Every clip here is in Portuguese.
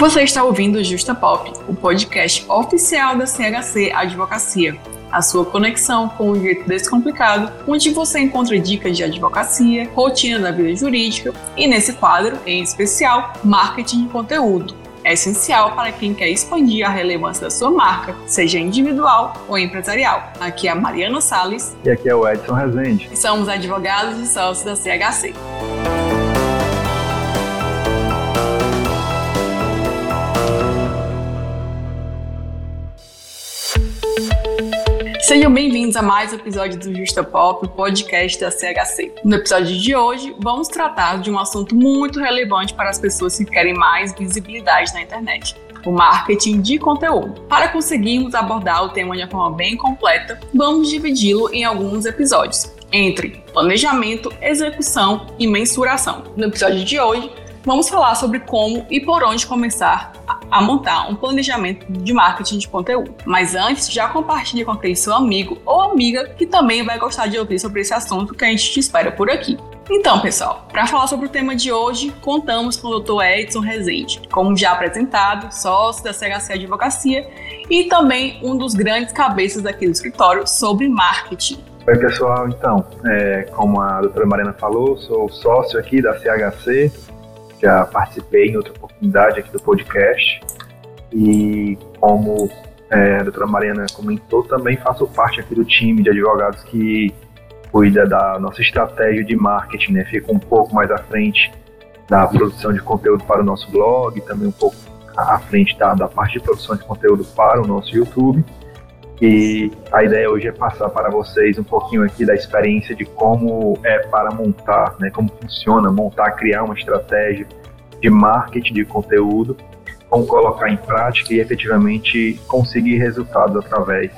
Você está ouvindo o Justa Pop, o podcast oficial da CHC Advocacia, a sua conexão com o jeito descomplicado, onde você encontra dicas de advocacia, rotina da vida jurídica e, nesse quadro, em especial, marketing de conteúdo. É essencial para quem quer expandir a relevância da sua marca, seja individual ou empresarial. Aqui é a Mariana Salles. E aqui é o Edson Rezende. Somos advogados e sócios da CHC. Sejam bem-vindos a mais um episódio do Justa Pop, podcast da CHC. No episódio de hoje, vamos tratar de um assunto muito relevante para as pessoas que querem mais visibilidade na internet. O marketing de conteúdo. Para conseguirmos abordar o tema de uma forma bem completa, vamos dividi-lo em alguns episódios, entre planejamento, execução e mensuração. No episódio de hoje, vamos falar sobre como e por onde começar a montar um planejamento de marketing de conteúdo. Mas antes, já compartilhe com aquele seu amigo ou amiga que também vai gostar de ouvir sobre esse assunto que a gente te espera por aqui. Então, pessoal, para falar sobre o tema de hoje, contamos com o Dr. Edson Rezende, como já apresentado, sócio da CHC Advocacia e também um dos grandes cabeças aqui do escritório sobre marketing. Oi, pessoal. Então, é, como a doutora Mariana falou, sou sócio aqui da CHC, já participei em outra oportunidade aqui do podcast e como é, a doutora Mariana comentou, também faço parte aqui do time de advogados que cuida da nossa estratégia de marketing, né? Fica um pouco mais à frente da produção de conteúdo para o nosso blog, também um pouco à frente da, da parte de produção de conteúdo para o nosso YouTube. E a ideia hoje é passar para vocês um pouquinho aqui da experiência de como é para montar, né, como funciona montar, criar uma estratégia de marketing de conteúdo, como colocar em prática e efetivamente conseguir resultados através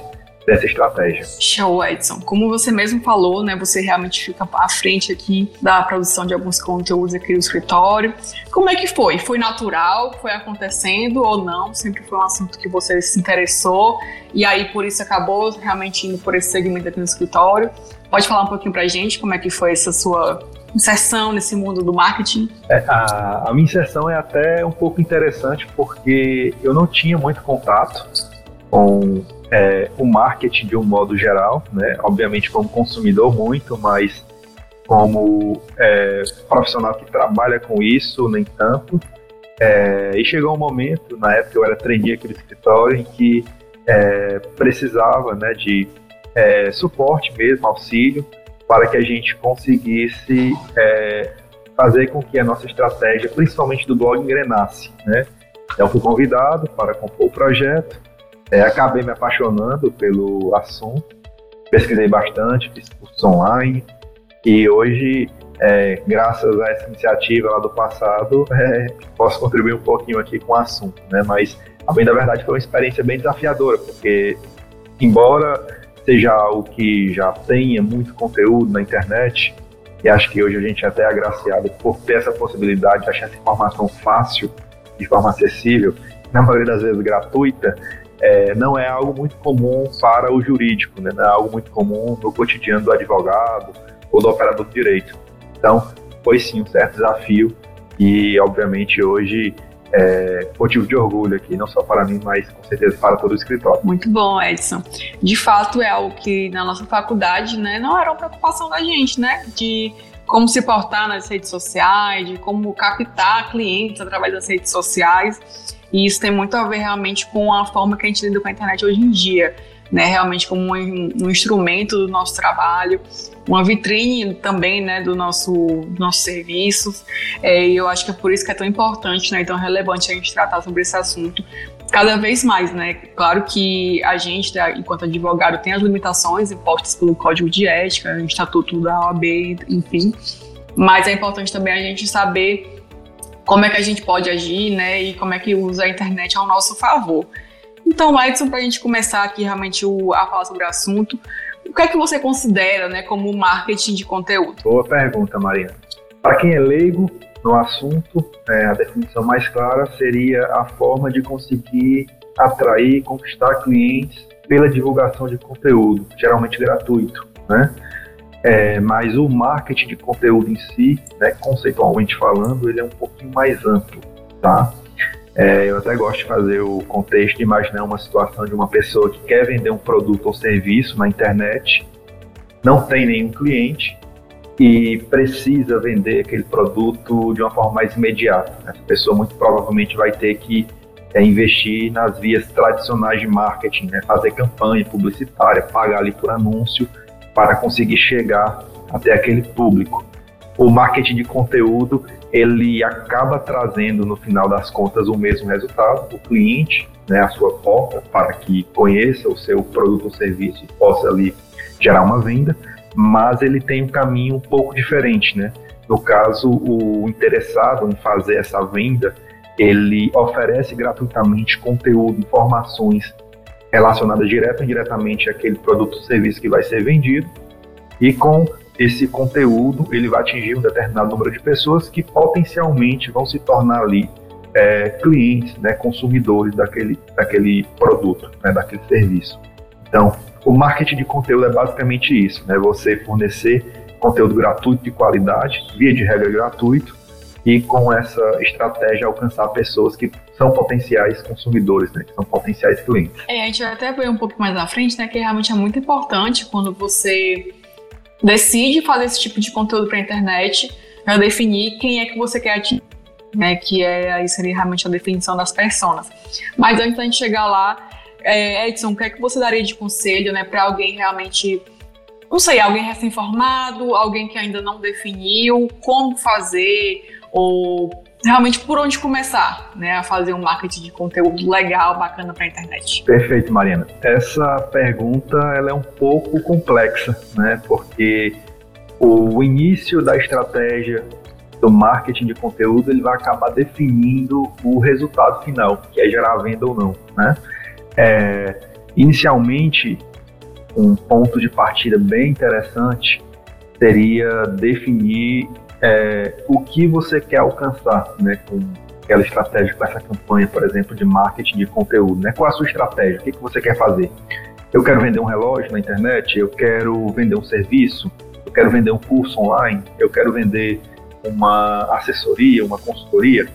dessa estratégia. Show, Edson. Como você mesmo falou, né, você realmente fica à frente aqui da produção de alguns conteúdos aqui no escritório. Como é que foi? Foi natural? Foi acontecendo ou não? Sempre foi um assunto que você se interessou e aí por isso acabou realmente indo por esse segmento aqui no escritório. Pode falar um pouquinho pra gente como é que foi essa sua inserção nesse mundo do marketing? É, a, a minha inserção é até um pouco interessante porque eu não tinha muito contato com é, o marketing de um modo geral, né? Obviamente como consumidor muito, mas como é, profissional que trabalha com isso, nem tanto. É, e chegou um momento, na época eu era trainee aqui no escritório, em que é, precisava né, de é, suporte mesmo, auxílio, para que a gente conseguisse é, fazer com que a nossa estratégia, principalmente do blog, engrenasse. Né? Então, fui convidado para compor o projeto, é, acabei me apaixonando pelo assunto, pesquisei bastante, fiz cursos online e hoje, é, graças a essa iniciativa lá do passado, é, posso contribuir um pouquinho aqui com o assunto, né? Mas, a bem da verdade, foi uma experiência bem desafiadora, porque, embora seja algo que já tenha muito conteúdo na internet, e acho que hoje a gente é até agraciado por ter essa possibilidade de achar essa informação fácil, de forma acessível, na maioria das vezes gratuita, é, não é algo muito comum para o jurídico, né? não é algo muito comum no cotidiano do advogado ou do operador de direito. Então, foi sim um certo desafio e, obviamente, hoje é motivo de orgulho aqui, não só para mim, mas com certeza para todo o escritório. Muito bom, Edson. De fato, é algo que na nossa faculdade né, não era uma preocupação da gente, né? De como se portar nas redes sociais, de como captar clientes através das redes sociais. E isso tem muito a ver realmente com a forma que a gente lida com a internet hoje em dia, né? Realmente como um, um instrumento do nosso trabalho, uma vitrine também, né, do nosso nossos serviços. É, e eu acho que é por isso que é tão importante, né, e tão relevante a gente tratar sobre esse assunto cada vez mais, né? Claro que a gente, né, enquanto advogado, tem as limitações impostas pelo Código de Ética, Estatuto da OAB, enfim. Mas é importante também a gente saber como é que a gente pode agir, né? E como é que usa a internet ao nosso favor. Então, Edson, para a gente começar aqui realmente o, a falar sobre o assunto, o que é que você considera, né, como marketing de conteúdo? Boa pergunta, Maria. Para quem é leigo no assunto, é, a definição mais clara seria a forma de conseguir atrair, conquistar clientes pela divulgação de conteúdo, geralmente gratuito, né? É, mas o marketing de conteúdo em si, né, conceitualmente falando, ele é um pouquinho mais amplo, tá? É, eu até gosto de fazer o contexto de imaginar uma situação de uma pessoa que quer vender um produto ou serviço na internet, não tem nenhum cliente e precisa vender aquele produto de uma forma mais imediata. Essa pessoa muito provavelmente vai ter que é, investir nas vias tradicionais de marketing, né? fazer campanha publicitária, pagar ali por anúncio para conseguir chegar até aquele público. O marketing de conteúdo ele acaba trazendo no final das contas o mesmo resultado, o cliente, né, a sua porta para que conheça o seu produto ou serviço e possa ali gerar uma venda, mas ele tem um caminho um pouco diferente, né? No caso, o interessado em fazer essa venda, ele oferece gratuitamente conteúdo, informações relacionadas direto ou indiretamente àquele produto ou serviço que vai ser vendido, e com esse conteúdo ele vai atingir um determinado número de pessoas que potencialmente vão se tornar ali é, clientes, né, consumidores daquele, daquele produto, né, daquele serviço. Então, o marketing de conteúdo é basicamente isso, né, você fornecer conteúdo gratuito de qualidade, via de regra gratuito, e com essa estratégia alcançar pessoas que são potenciais consumidores, né, que são potenciais clientes. É, a gente vai até ver um pouco mais à frente, né, que realmente é muito importante quando você decide fazer esse tipo de conteúdo para a internet, para definir quem é que você quer atingir, né? Que é aí seria realmente a definição das personas. Mas antes da gente chegar lá, é, Edson, o que é que você daria de conselho, né, para alguém realmente não sei, alguém recém-formado, alguém que ainda não definiu como fazer, ou realmente por onde começar, né, a fazer um marketing de conteúdo legal, bacana para a internet? Perfeito, Mariana. Essa pergunta ela é um pouco complexa, né, porque o início da estratégia do marketing de conteúdo ele vai acabar definindo o resultado final, que é gerar venda ou não, né? É, inicialmente, um ponto de partida bem interessante seria definir é, o que você quer alcançar, né, com aquela estratégia, com essa campanha, por exemplo, de marketing de conteúdo, né? Qual a sua estratégia? O que, que você quer fazer? Eu quero vender um relógio na internet, eu quero vender um serviço, eu quero vender um curso online, eu quero vender uma assessoria, uma consultoria.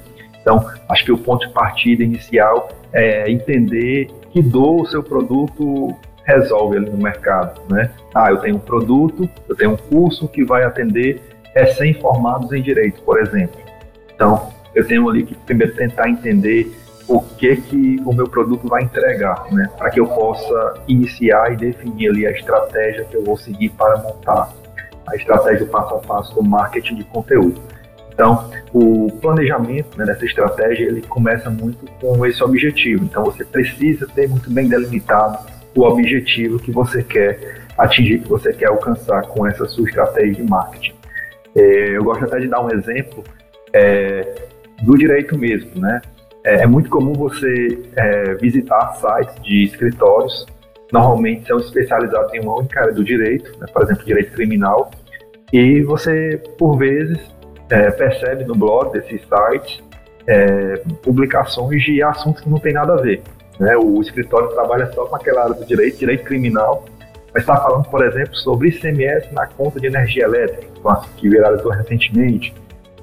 Então, acho que o ponto de partida inicial é entender que dor o seu produto resolve ali no mercado, né? Ah, eu tenho um produto, eu tenho um curso que vai atender recém-formados em direito, por exemplo. Então, eu tenho ali que primeiro tentar entender o que que o meu produto vai entregar, né? Para que eu possa iniciar e definir ali a estratégia que eu vou seguir para montar a estratégia passo a passo do marketing de conteúdo. Então, o planejamento né, dessa estratégia ele começa muito com esse objetivo. Então, você precisa ter muito bem delimitado o objetivo que você quer atingir, que você quer alcançar com essa sua estratégia de marketing. É, eu gosto até de dar um exemplo é, do direito mesmo, né? É, é muito comum você visitar sites de escritórios, normalmente são especializados em uma única área do direito, né? por exemplo, direito criminal, e você, por vezes, é, percebe no blog desses sites é, publicações de assuntos que não tem nada a ver. Né? O escritório trabalha só com aquela área do direito, direito criminal, mas está falando, por exemplo, sobre ICMS na conta de energia elétrica, que viralizou recentemente,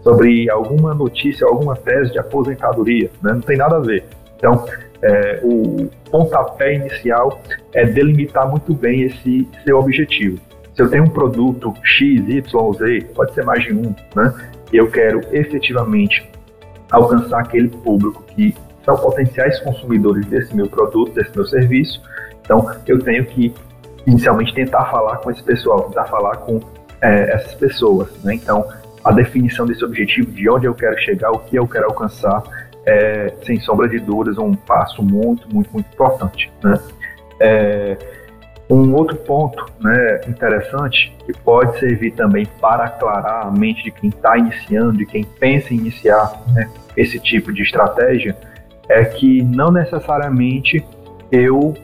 sobre alguma notícia, alguma tese de aposentadoria, né? não tem nada a ver. Então, é, o pontapé inicial é delimitar muito bem esse seu objetivo. Se eu tenho um produto X, Y, Z, pode ser mais de um, né? Eu quero efetivamente alcançar aquele público que são potenciais consumidores desse meu produto, desse meu serviço. Então, eu tenho que inicialmente tentar falar com esse pessoal, tentar falar com é, essas pessoas. Né? Então, a definição desse objetivo, de onde eu quero chegar, o que eu quero alcançar, é, sem sombra de dúvidas, um passo muito, muito, muito importante. Né? É, um outro ponto né, interessante que pode servir também para aclarar a mente de quem está iniciando, de quem pensa em iniciar né, esse tipo de estratégia, é que não necessariamente eu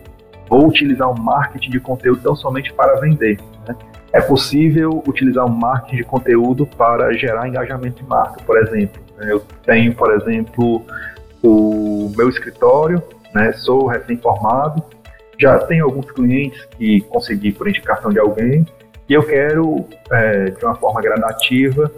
vou utilizar um marketing de conteúdo tão somente para vender. Né? É possível utilizar um marketing de conteúdo para gerar engajamento de marca, por exemplo. Eu tenho, por exemplo, o meu escritório, né, sou recém-formado, já tenho alguns clientes que consegui por indicação de alguém, e eu quero, é, de uma forma gradativa,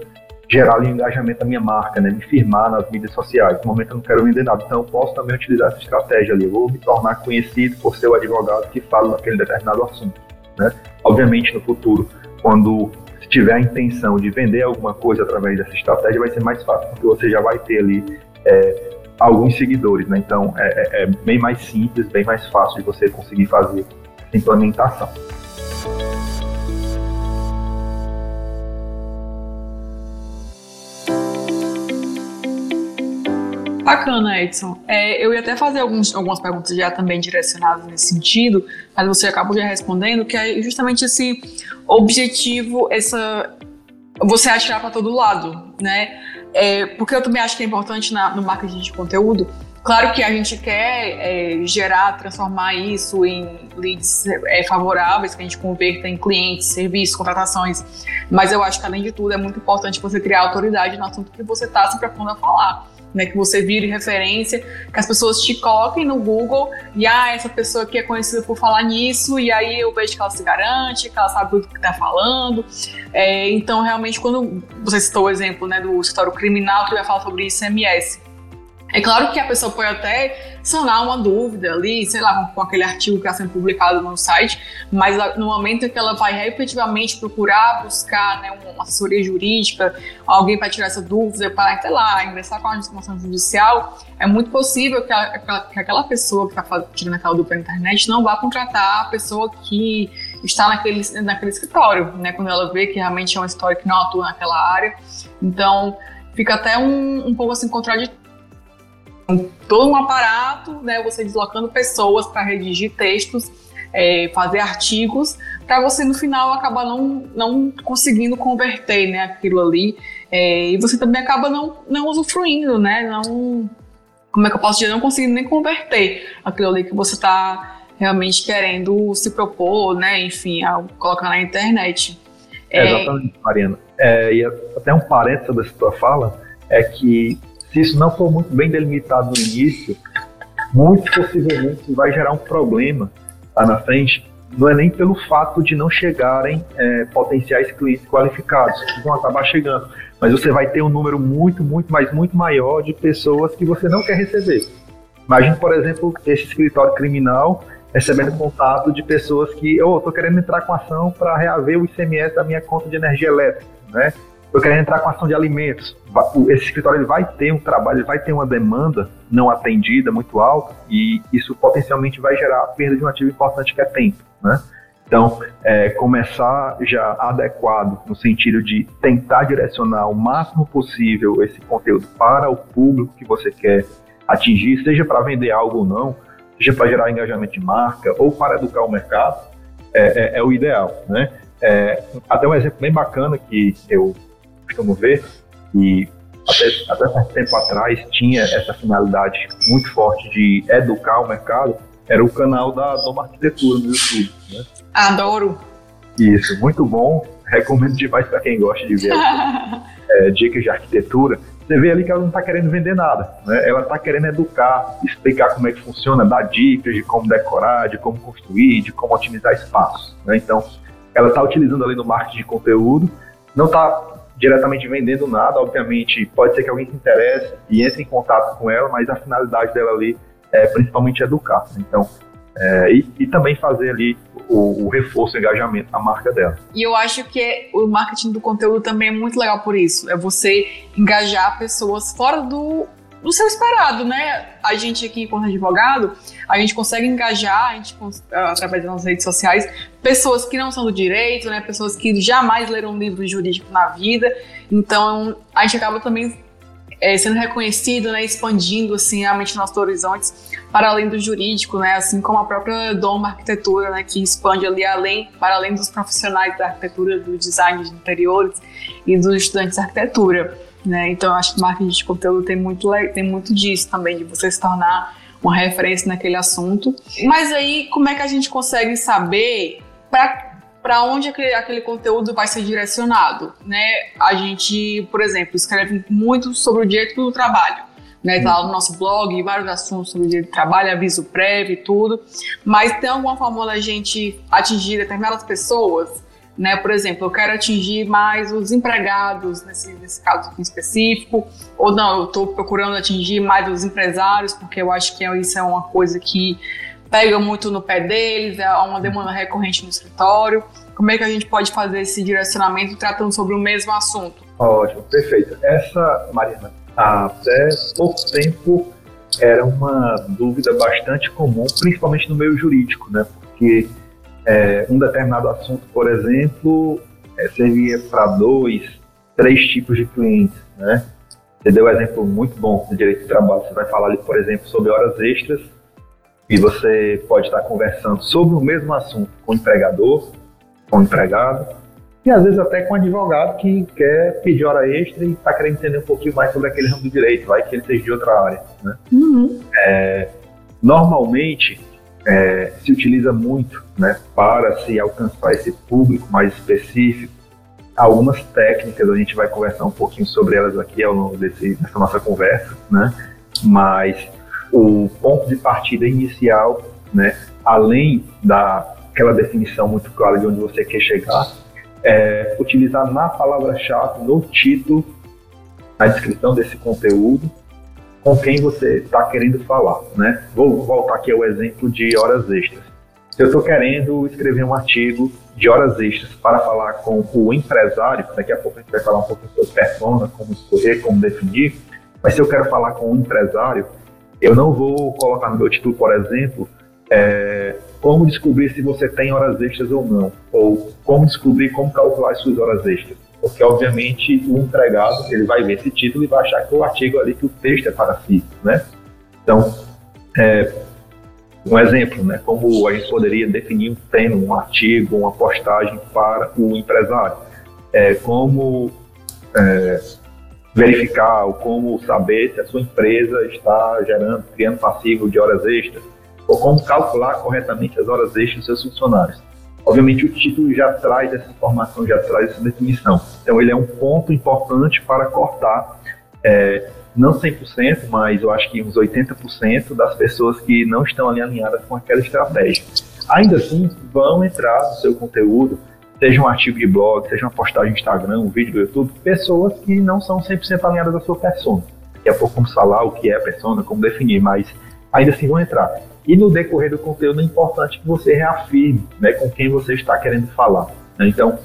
gerar ali, engajamento da minha marca, né? me firmar nas mídias sociais. No momento eu não quero vender nada, então eu posso também utilizar essa estratégia ali. Eu vou me tornar conhecido por ser o advogado que fala naquele determinado assunto. Né? Obviamente, no futuro, quando tiver a intenção de vender alguma coisa através dessa estratégia, vai ser mais fácil, porque você já vai ter ali é, alguns seguidores, né? Então é, é, é bem mais simples, bem mais fácil de você conseguir fazer essa implementação. Bacana, Edson. É, eu ia até fazer alguns, algumas perguntas já também direcionadas nesse sentido, mas você acabou já respondendo, que é justamente esse objetivo, essa você atirar para todo lado, né? É, porque eu também acho que é importante na, no marketing de conteúdo. Claro que a gente quer é, gerar, transformar isso em leads é, favoráveis, que a gente converta em clientes, serviços, contratações. Mas eu acho que, além de tudo, é muito importante você criar autoridade no assunto que você está se propondo a falar né, que você vire referência, que as pessoas te coloquem no Google e ah, essa pessoa aqui é conhecida por falar nisso, e aí eu vejo que ela se garante, que ela sabe tudo que está falando. É, então, realmente, quando você citou o exemplo né, do escritório criminal, que ia falar sobre ICMS, é claro que a pessoa pode até sanar uma dúvida ali, sei lá, com, aquele artigo que está sendo publicado no site, mas no momento que ela vai repetitivamente procurar, buscar né, uma assessoria jurídica, alguém para tirar essa dúvida, para, sei lá, ingressar com a informação judicial, é muito possível que, a, que aquela pessoa que está tirando aquela dúvida na internet não vá contratar a pessoa que está naquele, naquele escritório, né, quando ela vê que realmente é um escritório que não atua naquela área. Então, fica até um, um pouco assim contraditório todo um aparato, né, você deslocando pessoas para redigir textos, é, fazer artigos, para você no final acabar não, não conseguindo converter né, aquilo ali. É, e você também acaba não, não usufruindo, né? Não, como é que eu posso dizer? Não conseguindo nem converter aquilo ali que você está realmente querendo se propor, né? Enfim, a colocar na internet. É, exatamente, Mariana. É, e até um parênteses sobre essa tua fala é que se isso não for muito bem delimitado no início, muito possivelmente vai gerar um problema lá na frente. Não é nem pelo fato de não chegarem é, potenciais clientes qualificados, que vão acabar chegando, mas você vai ter um número muito, muito, mas muito maior de pessoas que você não quer receber. Imagine, por exemplo, esse escritório criminal recebendo contato de pessoas que, oh, estou querendo entrar com ação para reaver o ICMS da minha conta de energia elétrica, né? Eu quero entrar com ação de alimentos. Esse escritório ele vai ter um trabalho, ele vai ter uma demanda não atendida muito alta e isso potencialmente vai gerar a perda de um ativo importante que é tempo, né? Então, é, começar já adequado no sentido de tentar direcionar o máximo possível esse conteúdo para o público que você quer atingir, seja para vender algo ou não, seja para gerar engajamento de marca ou para educar o mercado, é, é, é o ideal, né? É, até um exemplo bem bacana que eu costumo ver, e até, até certo tempo atrás tinha essa finalidade muito forte de educar o mercado, era o canal da Doma Arquitetura no YouTube. Né? Adoro! Isso, muito bom. Recomendo demais para quem gosta de ver é, dicas de arquitetura. Você vê ali que ela não está querendo vender nada, né? ela está querendo educar, explicar como é que funciona, dar dicas de como decorar, de como construir, de como otimizar espaços. Né? Então, ela está utilizando ali no marketing de conteúdo, não está diretamente vendendo nada, obviamente pode ser que alguém se interesse e entre em contato com ela, mas a finalidade dela ali é principalmente educar. Então, é, e, e, também fazer ali o, o, reforço, o engajamento na marca dela. E eu acho que o marketing do conteúdo também é muito legal por isso. É você engajar pessoas fora do, do seu esperado, né? A gente aqui, como advogado, a gente consegue engajar, a gente, através das redes sociais, pessoas que não são do direito, né? Pessoas que jamais leram um livro jurídico na vida. Então, a gente acaba também é, sendo reconhecido, né? Expandindo, assim, realmente nossos horizontes para além do jurídico, né? Assim como a própria Doma Arquitetura, né? Que expande ali além, para além dos profissionais da arquitetura, do design de interiores e dos estudantes de arquitetura. Né? Então, acho que marketing de conteúdo tem muito, tem muito disso também, de você se tornar uma referência naquele assunto. Mas aí, como é que a gente consegue saber para onde aquele, aquele conteúdo vai ser direcionado? Né? A gente, por exemplo, escreve muito sobre o direito do trabalho. Né, tá lá no nosso blog, vários assuntos sobre direito do trabalho, aviso prévio e tudo. Mas tem alguma forma da gente atingir determinadas pessoas Né? Por exemplo, eu quero atingir mais os empregados, nesse, nesse caso aqui específico, ou não, eu estou procurando atingir mais os empresários, porque eu acho que isso é uma coisa que pega muito no pé deles, é uma demanda recorrente no escritório. Como é que a gente pode fazer esse direcionamento tratando sobre o mesmo assunto? Ótimo, perfeito. Essa, Mariana, até pouco tempo era uma dúvida bastante comum, principalmente no meio jurídico, né? Porque é, um determinado assunto, por exemplo, é, servia para dois, três tipos de clientes, né? Você deu um exemplo muito bom do direito de trabalho. Você vai falar ali, por exemplo, sobre horas extras e você pode estar conversando sobre o mesmo assunto com o empregador, com o empregado e às vezes até com o advogado que quer pedir hora extra e está querendo entender um pouquinho mais sobre aquele ramo do direito, vai que ele seja de outra área, né? Uhum. É, normalmente é, se utiliza muito né, para se alcançar esse público mais específico. Algumas técnicas, a gente vai conversar um pouquinho sobre elas aqui ao longo desse, dessa nossa conversa, né? mas o ponto de partida inicial, né, além daquela definição muito clara de onde você quer chegar, é utilizar na palavra-chave, no título, na descrição desse conteúdo, com quem você está querendo falar, né? Vou voltar aqui ao exemplo de horas extras. Se eu estou querendo escrever um artigo de horas extras para falar com o empresário, daqui a pouco a gente vai falar um pouco sobre persona, como escolher, como definir, mas se eu quero falar com o empresário, eu não vou colocar no meu título, por exemplo, é, como descobrir se você tem horas extras ou não, ou como descobrir como calcular as suas horas extras porque obviamente o empregado ele vai ver esse título e vai achar que o artigo ali que o texto é para si, né? Então, é, um exemplo, né? Como a gente poderia definir um tema, um artigo, uma postagem para o empresário, é, como é, verificar ou como saber se a sua empresa está gerando, criando passivo de horas extras, ou como calcular corretamente as horas extras dos seus funcionários. Obviamente, o título já traz essa informação, já traz essa definição. Então, ele é um ponto importante para cortar, é, não 100%, mas eu acho que uns 80% das pessoas que não estão ali alinhadas com aquela estratégia. Ainda assim, vão entrar no seu conteúdo, seja um artigo de blog, seja uma postagem no Instagram, um vídeo do YouTube, pessoas que não são 100% alinhadas à sua persona. Daqui a pouco vamos falar o que é a persona, como definir, mas ainda assim vão entrar. E no decorrer do conteúdo é importante que você reafirme né, com quem você está querendo falar. Né? Então,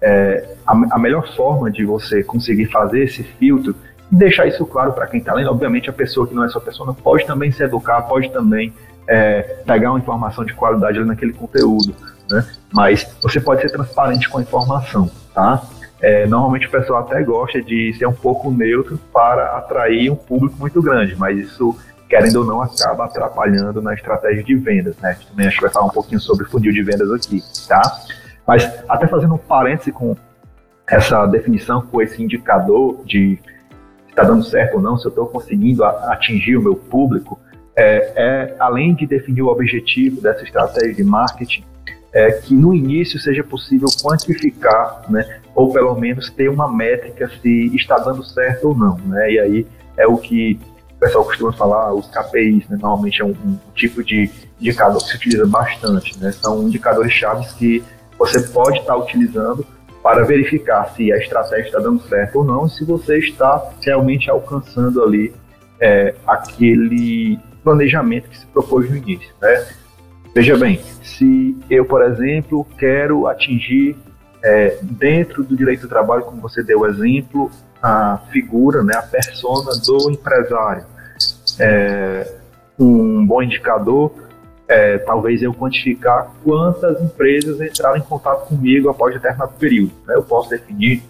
é, a, a, melhor forma de você conseguir fazer esse filtro deixar isso claro para quem está lendo, obviamente a pessoa que não é sua pessoa pode também se educar, pode também é, pegar uma informação de qualidade ali naquele conteúdo, né? mas você pode ser transparente com a informação, tá? É, normalmente o pessoal até gosta de ser um pouco neutro para atrair um público muito grande, mas isso querendo ou não, acaba atrapalhando na estratégia de vendas, né? Também acho que vai falar um pouquinho sobre funil de vendas aqui, tá? Mas até fazendo um parêntese com essa definição, com esse indicador de está dando certo ou não, se eu estou conseguindo atingir o meu público, é, é, além de definir o objetivo dessa estratégia de marketing, é que no início seja possível quantificar, né, ou pelo menos ter uma métrica se está dando certo ou não, né? E aí é o que pessoal costuma falar, os KPIs, né, normalmente é um, um, tipo de indicador que se utiliza bastante. Né, são indicadores chaves que você pode estar utilizando para verificar se a estratégia está dando certo ou não e se você está realmente alcançando ali é, aquele planejamento que se propôs no início. Né? Veja bem, se eu, por exemplo, quero atingir é, dentro do direito do trabalho, como você deu o exemplo, a figura, né, a persona do empresário é, um bom indicador é, talvez eu quantificar quantas empresas entraram em contato comigo após determinado período. Né? Eu posso definir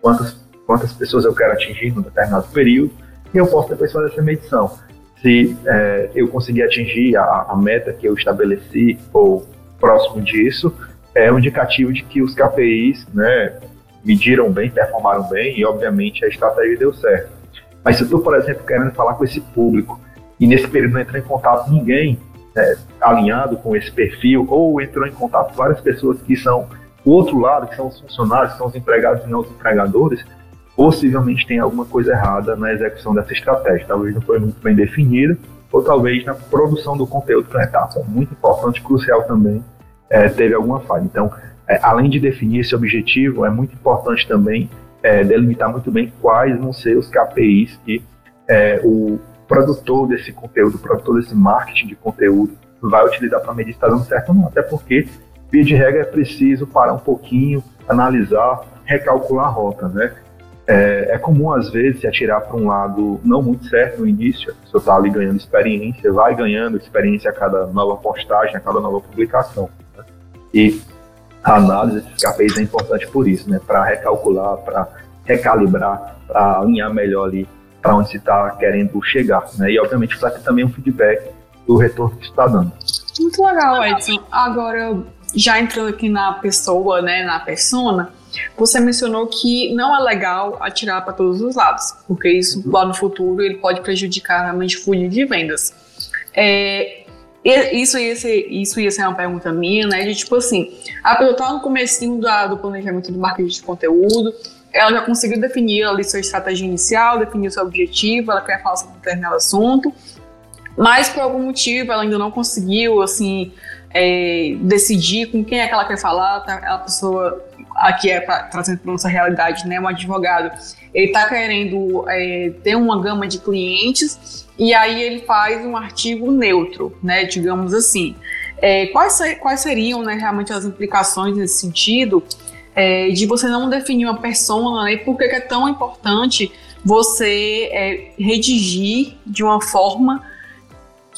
quantas, quantas pessoas eu quero atingir no determinado período e eu posso depois fazer essa medição. Se é, eu conseguir atingir a, a, meta que eu estabeleci ou próximo disso, é um indicativo de que os KPIs né, mediram bem, performaram bem e, obviamente, a estratégia deu certo. Mas se eu estou, por exemplo, querendo falar com esse público e nesse período não entrou em contato ninguém né, alinhado com esse perfil, ou entrou em contato várias pessoas que são o outro lado, que são os funcionários, que são os empregados e não os empregadores, possivelmente tem alguma coisa errada na execução dessa estratégia. Talvez não foi muito bem definida, ou talvez na produção do conteúdo, que é muito importante, crucial também, é, teve alguma falha. Então, é, além de definir esse objetivo, é muito importante também é, delimitar muito bem quais vão ser os KPIs que é, o produtor desse conteúdo, produtor desse marketing de conteúdo vai utilizar para medir se está dando certo ou não. Até porque, via de regra, é preciso parar um pouquinho, analisar, recalcular a rota, né? É, é comum, às vezes, se atirar para um lado não muito certo no início, a pessoa está ali ganhando experiência, vai ganhando experiência a cada nova postagem, a cada nova publicação. Né? E a análise desses KPIs é importante por isso, né? Para recalcular, para recalibrar, para alinhar melhor ali para onde se está querendo chegar, né? E obviamente para ter também um feedback do retorno que está dando. Muito legal, Edson. Agora, já entrando aqui na pessoa, né, na persona, você mencionou que não é legal atirar para todos os lados, porque isso lá no futuro ele pode prejudicar realmente o funil de vendas. É, isso ia, ser, isso ia ser uma pergunta minha, né? De tipo assim, a pessoa tá no comecinho da, do planejamento do marketing de conteúdo, ela já conseguiu definir ali sua estratégia inicial, definir seu objetivo, ela quer falar sobre determinado assunto, mas por algum motivo ela ainda não conseguiu, assim, é, decidir com quem é que ela quer falar, tá? a pessoa aqui é pra, trazendo para nossa realidade, né, um advogado, ele está querendo é, ter uma gama de clientes e aí ele faz um artigo neutro, né, digamos assim. É, quais, quais seriam né, realmente as implicações nesse sentido é, de você não definir uma persona né, por que é tão importante você é, redigir de uma forma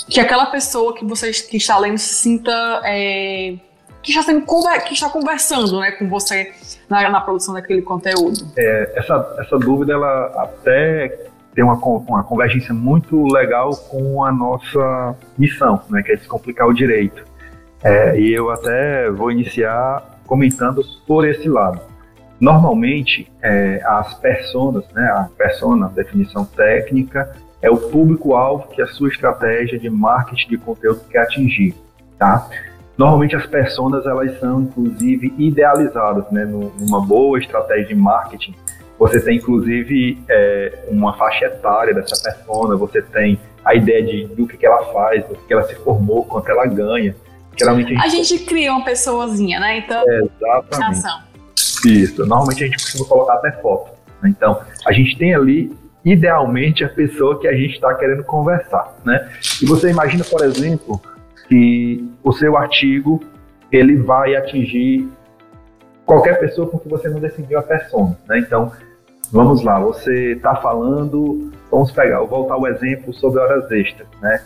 que aquela pessoa que você que está lendo se sinta é, que está, sendo, que está conversando né, com você na, na produção daquele conteúdo. É, essa, essa dúvida ela até tem uma, uma convergência muito legal com a nossa missão, né, que é descomplicar o direito. É, e eu até vou iniciar comentando por esse lado. Normalmente, é, as personas, né, a persona, definição técnica, é o público-alvo que a sua estratégia de marketing de conteúdo quer atingir, tá? Normalmente as personas elas são inclusive idealizadas, né? Numa boa estratégia de marketing, você tem inclusive é, uma faixa etária dessa persona, você tem a ideia de do que, que ela faz, do que, que ela se formou, quanto ela ganha. Geralmente a gente, a gente cria uma pessoazinha, né? Então, é, exatamente. Isso. Normalmente a gente costuma colocar até foto. Né? Então, a gente tem ali idealmente a pessoa que a gente está querendo conversar, né? E você imagina, por exemplo, que o seu artigo ele vai atingir qualquer pessoa porque você não definiu a persona, né? Então, vamos lá, você está falando, vamos pegar, vou voltar ao exemplo sobre horas extras, né?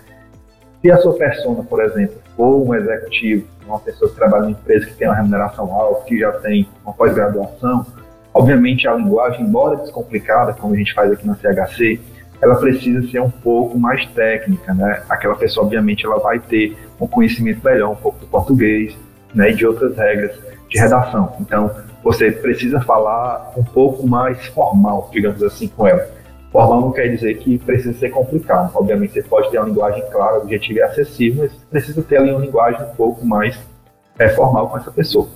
Se a sua persona, por exemplo, for um executivo, uma pessoa que trabalha em empresa que tem uma remuneração alta, que já tem uma pós-graduação, obviamente a linguagem, embora descomplicada, como a gente faz aqui na CHC, ela precisa ser um pouco mais técnica, né? Aquela pessoa, obviamente, ela vai ter um conhecimento melhor um pouco do português, né, e de outras regras de redação. Então, você precisa falar um pouco mais formal, digamos assim, com ela. Formal não quer dizer que precisa ser complicado. Obviamente, você pode ter uma linguagem clara, objetiva e acessível, mas precisa ter ali uma linguagem um pouco mais é, formal com essa pessoa.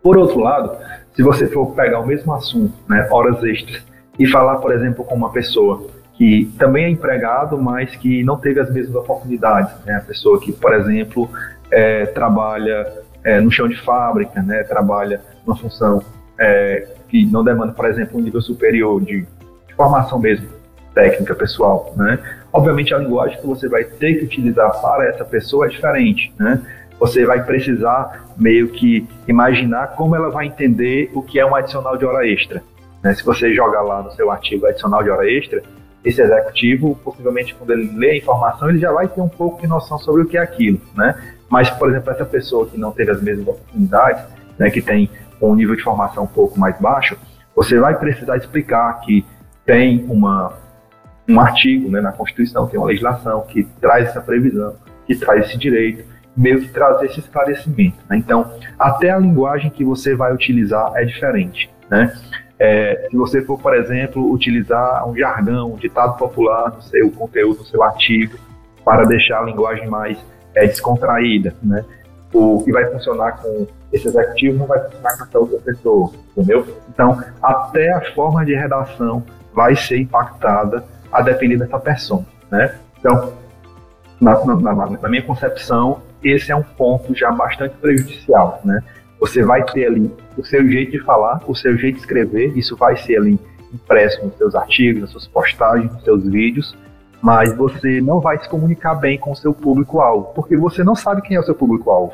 Por outro lado, se você for pegar o mesmo assunto, né, horas extras, e falar, por exemplo, com uma pessoa que também é empregado, mas que não teve as mesmas oportunidades, né, a pessoa que, por exemplo, é, trabalha é, no chão de fábrica, né, trabalha numa função é, que não demanda, por exemplo, um nível superior de, de, formação mesmo, técnica pessoal, né? Obviamente a linguagem que você vai ter que utilizar para essa pessoa é diferente, né? Você vai precisar meio que imaginar como ela vai entender o que é um adicional de hora extra. Né? Se você jogar lá no seu artigo adicional de hora extra, esse executivo, possivelmente, quando ele lê a informação, ele já vai ter um pouco de noção sobre o que é aquilo, né? Mas, por exemplo, essa pessoa que não teve as mesmas oportunidades, né, que tem um nível de formação um pouco mais baixo, você vai precisar explicar que tem uma, um artigo né, na Constituição, tem uma legislação que traz essa previsão, que traz esse direito, meio que trazer esse esclarecimento. Né? Então, até a linguagem que você vai utilizar é diferente. Né? É, se você for, por exemplo, utilizar um jargão, um ditado popular no seu conteúdo, no seu artigo, para deixar a linguagem mais é, descontraída, né? O que vai funcionar com esse executivo não vai funcionar com essa outra pessoa, entendeu? Então, até a forma de redação vai ser impactada a depender dessa pessoa, né? Então, na, na, na minha concepção, esse é um ponto já bastante prejudicial, né? Você vai ter ali o seu jeito de falar, o seu jeito de escrever, isso vai ser ali impresso nos seus artigos, nas suas postagens, nos seus vídeos, mas você não vai se comunicar bem com o seu público-alvo, porque você não sabe quem é o seu público-alvo.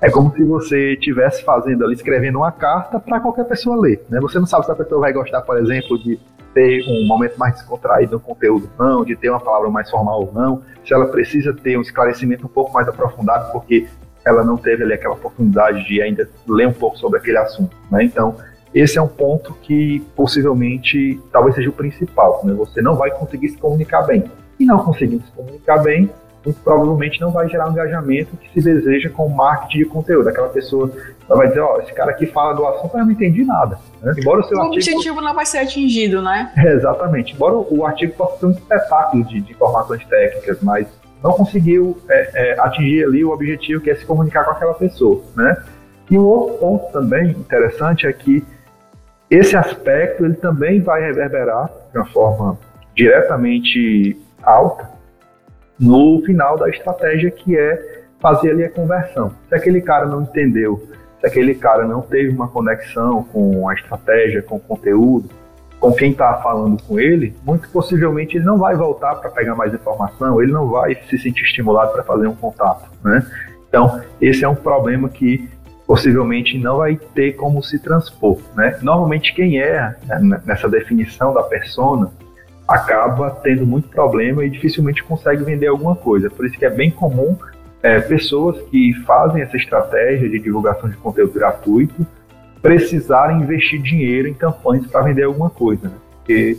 É como se você estivesse fazendo ali, escrevendo uma carta para qualquer pessoa ler. Né? Você não sabe se a pessoa vai gostar, por exemplo, de ter um momento mais descontraído no conteúdo não, de ter uma palavra mais formal ou não, se ela precisa ter um esclarecimento um pouco mais aprofundado, porque ela não teve ali aquela oportunidade de ainda ler um pouco sobre aquele assunto. Né? Então, esse é um ponto que possivelmente talvez seja o principal. Né? Você não vai conseguir se comunicar bem. E não conseguindo se comunicar bem, muito provavelmente não vai gerar o engajamento que se deseja com o marketing de conteúdo. Aquela pessoa vai dizer, ó, oh, esse cara aqui fala do assunto, eu não entendi nada. Né? Embora o seu o artigo... objetivo não vai ser atingido, né? É, exatamente. Embora o artigo possa ser um espetáculo de, de informações técnicas, mas não conseguiu é, é, atingir ali o objetivo que é se comunicar com aquela pessoa, né? E um outro ponto também interessante é que esse aspecto ele também vai reverberar de uma forma diretamente alta no final da estratégia que é fazer ali a conversão. Se aquele cara não entendeu, se aquele cara não teve uma conexão com a estratégia, com o conteúdo, com quem está falando com ele, muito possivelmente ele não vai voltar para pegar mais informação, ele não vai se sentir estimulado para fazer um contato, né? Então, esse é um problema que possivelmente não vai ter como se transpor, né? Normalmente quem é nessa definição da persona acaba tendo muito problema e dificilmente consegue vender alguma coisa. Por isso que é bem comum é, pessoas que fazem essa estratégia de divulgação de conteúdo gratuito precisarem investir dinheiro em campanhas para vender alguma coisa, né? porque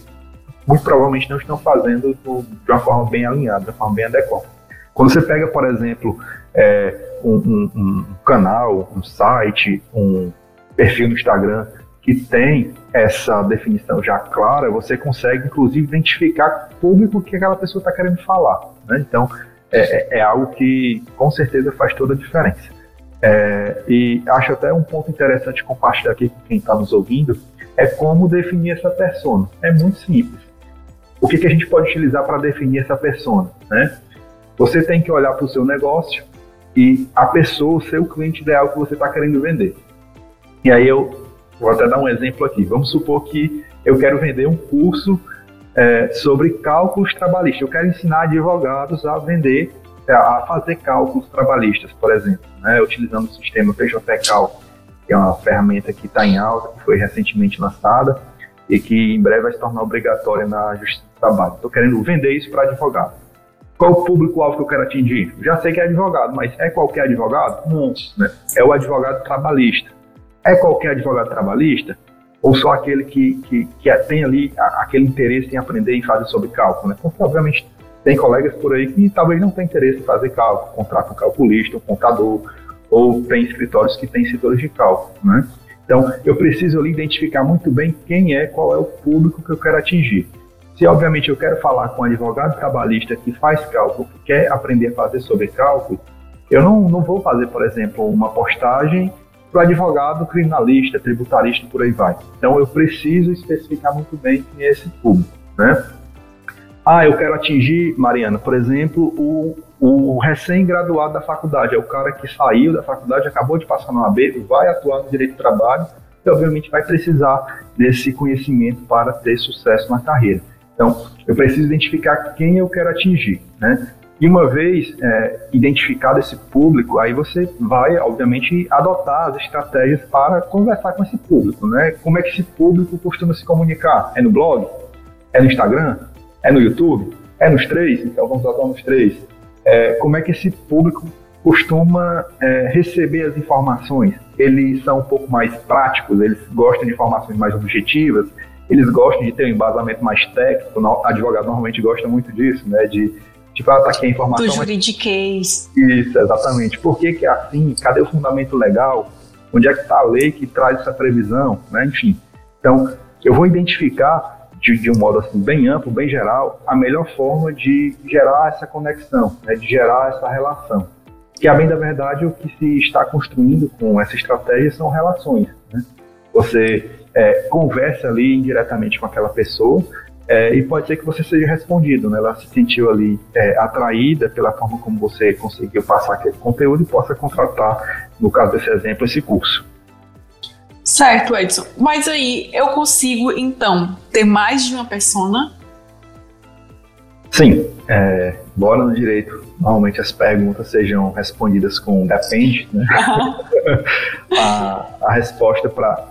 muito provavelmente não estão fazendo de uma forma bem alinhada, de uma forma bem adequada. Quando você pega, por exemplo, é, um, um, um, canal, um site, um perfil no Instagram que tem essa definição já clara, você consegue inclusive identificar público que aquela pessoa está querendo falar. Né? Então, é, é, é algo que com certeza faz toda a diferença. É, e acho até um ponto interessante compartilhar aqui com quem está nos ouvindo, é como definir essa persona. É muito simples. O que, que a gente pode utilizar para definir essa persona? Né? Você tem que olhar para o seu negócio e a pessoa, o seu cliente ideal que você está querendo vender. E aí eu vou até dar um exemplo aqui. Vamos supor que eu quero vender um curso é, sobre cálculos trabalhistas. Eu quero ensinar advogados a vender a fazer cálculos trabalhistas, por exemplo, né, utilizando o sistema PJ Cálculo, que é uma ferramenta que está em alta, que foi recentemente lançada e que em breve vai se tornar obrigatória na Justiça do Trabalho. Estou querendo vender isso para advogado. Qual o público-alvo que eu quero atingir? Já sei que é advogado, mas é qualquer advogado? Não. Né? É o advogado trabalhista. É qualquer advogado trabalhista? Ou só aquele que, que, que tem ali aquele interesse em aprender e fazer sobre cálculo? Né? Porque, obviamente, tem colegas por aí que talvez não tenham interesse em fazer cálculo, contratam um calculista, um contador, ou tem escritórios que têm setores de cálculo, né? Então, eu preciso ali identificar muito bem quem é, qual é o público que eu quero atingir. Se, obviamente, eu quero falar com um advogado trabalhista que faz cálculo, que quer aprender a fazer sobre cálculo, eu não, não vou fazer, por exemplo, uma postagem para o advogado criminalista, tributarista, por aí vai. Então, eu preciso especificar muito bem quem é esse público, né? Ah, eu quero atingir, Mariana, por exemplo, o, o recém-graduado da faculdade. É o cara que saiu da faculdade, acabou de passar no AB, vai atuar no direito do trabalho e, obviamente, vai precisar desse conhecimento para ter sucesso na carreira. Então, eu preciso identificar quem eu quero atingir, né? E uma vez é, identificado esse público, aí você vai, obviamente, adotar as estratégias para conversar com esse público, né? Como é que esse público costuma se comunicar? É no blog? É no Instagram? É no YouTube? É nos três? Então vamos atuar nos três. É, como é que esse público costuma é, receber as informações? Eles são um pouco mais práticos, eles gostam de informações mais objetivas, eles gostam de ter um embasamento mais técnico. Advogado normalmente gosta muito disso, né? De tipo, ah, tá aqui a informação. Do juridiquês. Isso, exatamente. Por que, que é assim? Cadê o fundamento legal? Onde é que está a lei que traz essa previsão? Né? Enfim. Então, eu vou identificar de, de, um modo assim bem amplo, bem geral, a melhor forma de gerar essa conexão, né, de gerar essa relação. Que, a bem da verdade, o que se está construindo com essa estratégia são relações. Né? Você é, conversa ali indiretamente com aquela pessoa, É, e pode ser que você seja respondido, né? Ela se sentiu ali é, atraída pela forma como você conseguiu passar aquele conteúdo e possa contratar, no caso desse exemplo, esse curso. Certo, Edson. Mas aí eu consigo, então, ter mais de uma persona? Sim. É, embora no direito normalmente as perguntas sejam respondidas com depende, né? a, a resposta para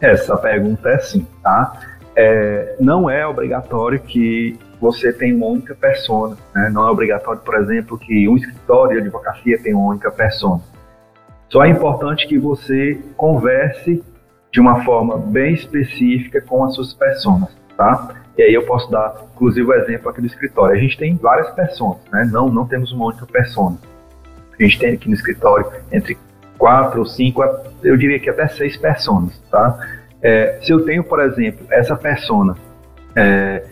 essa pergunta é sim, tá? É, não é obrigatório que você tenha uma única persona, né? Não é obrigatório, por exemplo, que um escritório de advocacia tenha uma única persona. Só é importante que você converse de uma forma bem específica com as suas personas, tá? E aí eu posso dar, inclusive, o exemplo aqui do escritório. A gente tem várias personas, né? Não, não temos uma única persona. A gente tem aqui no escritório entre quatro ou cinco, eu diria que até seis personas, tá? É, se eu tenho, por exemplo, essa persona é,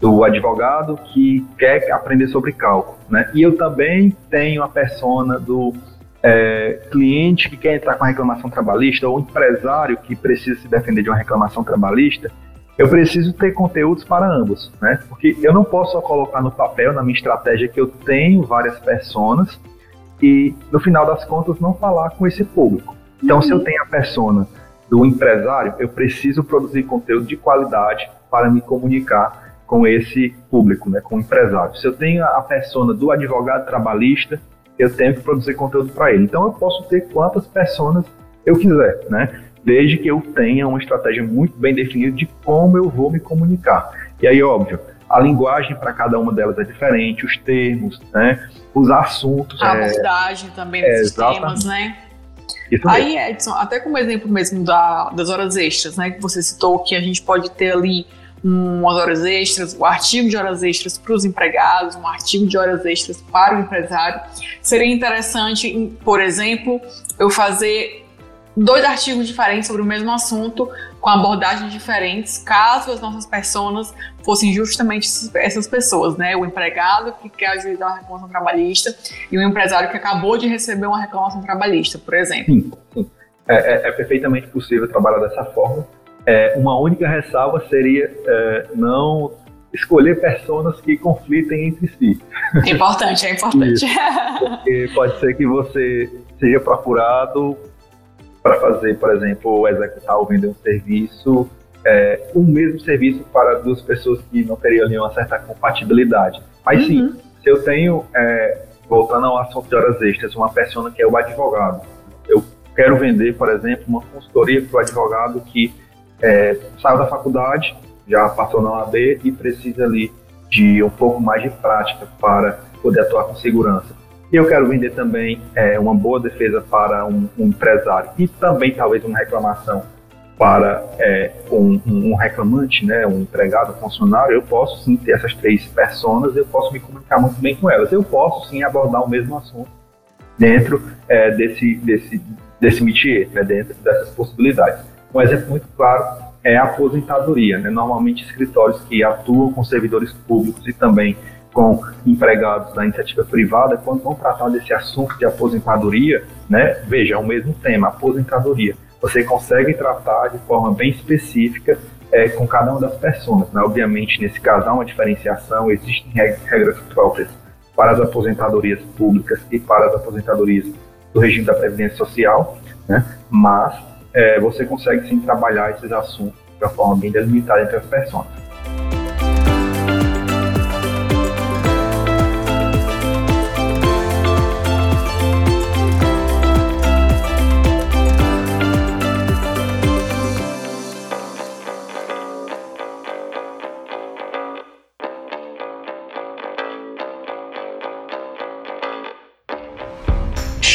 do advogado que quer aprender sobre cálculo, né? E eu também tenho a persona do é, cliente que quer entrar com reclamação trabalhista ou empresário que precisa se defender de uma reclamação trabalhista, eu preciso ter conteúdos para ambos, né? Porque eu não posso só colocar no papel, na minha estratégia, que eu tenho várias personas e, no final das contas, não falar com esse público. Então, uhum. se eu uhum. tenho a persona do empresário, eu preciso produzir conteúdo de qualidade para me comunicar com esse público, né, com o empresário. Se eu tenho a persona do advogado trabalhista, eu tenho que produzir conteúdo para ele. Então eu posso ter quantas pessoas eu quiser, né? Desde que eu tenha uma estratégia muito bem definida de como eu vou me comunicar. E aí, óbvio, a linguagem para cada uma delas é diferente, os termos, né? Os assuntos. A é, abordagem também desses é, temas, né? Isso aí, Edson, até como exemplo mesmo da, das horas extras, né? Que você citou que a gente pode ter ali umas horas extras, o um artigo de horas extras para os empregados, um artigo de horas extras para o empresário. Seria interessante, por exemplo, eu fazer dois artigos diferentes sobre o mesmo assunto, com abordagens diferentes, caso as nossas personas fossem justamente essas pessoas, né? O empregado que quer ajudar uma reclamação trabalhista e o empresário que acabou de receber uma reclamação trabalhista, por exemplo. Sim, sim. É, é, é perfeitamente possível trabalhar dessa forma. É, uma única ressalva seria é, não escolher personas que conflitem entre si. É importante, é importante. Porque pode ser que você seja procurado para fazer, por exemplo, executar ou vender um serviço, é, um mesmo serviço para duas pessoas que não teriam ali uma certa compatibilidade. Mas uhum. sim, se eu tenho, é, voltando ao assunto de horas extras, uma pessoa que é o advogado, eu quero vender, por exemplo, uma consultoria para o advogado que é, saiu da faculdade, já passou na OAB e precisa ali de um pouco mais de prática para poder atuar com segurança. E eu quero vender também é, uma boa defesa para um, um, empresário e também talvez uma reclamação para é, um, um, reclamante, né, um empregado, um funcionário. Eu posso sim ter essas três personas, eu posso me comunicar muito bem com elas. Eu posso sim abordar o mesmo assunto dentro é, desse, desse, desse métier, né, dentro dessas possibilidades. Um exemplo muito claro é a aposentadoria. Né? Normalmente, escritórios que atuam com servidores públicos e também com empregados da iniciativa privada, quando vão tratar desse assunto de aposentadoria, né, veja, é o mesmo tema, aposentadoria. Você consegue tratar de forma bem específica é, com cada uma das pessoas. Né? Obviamente, nesse caso, há uma diferenciação, existem regras próprias para as aposentadorias públicas e para as aposentadorias do regime da Previdência Social, né? mas é, você consegue sim trabalhar esses assuntos de uma forma bem delimitada entre as pessoas.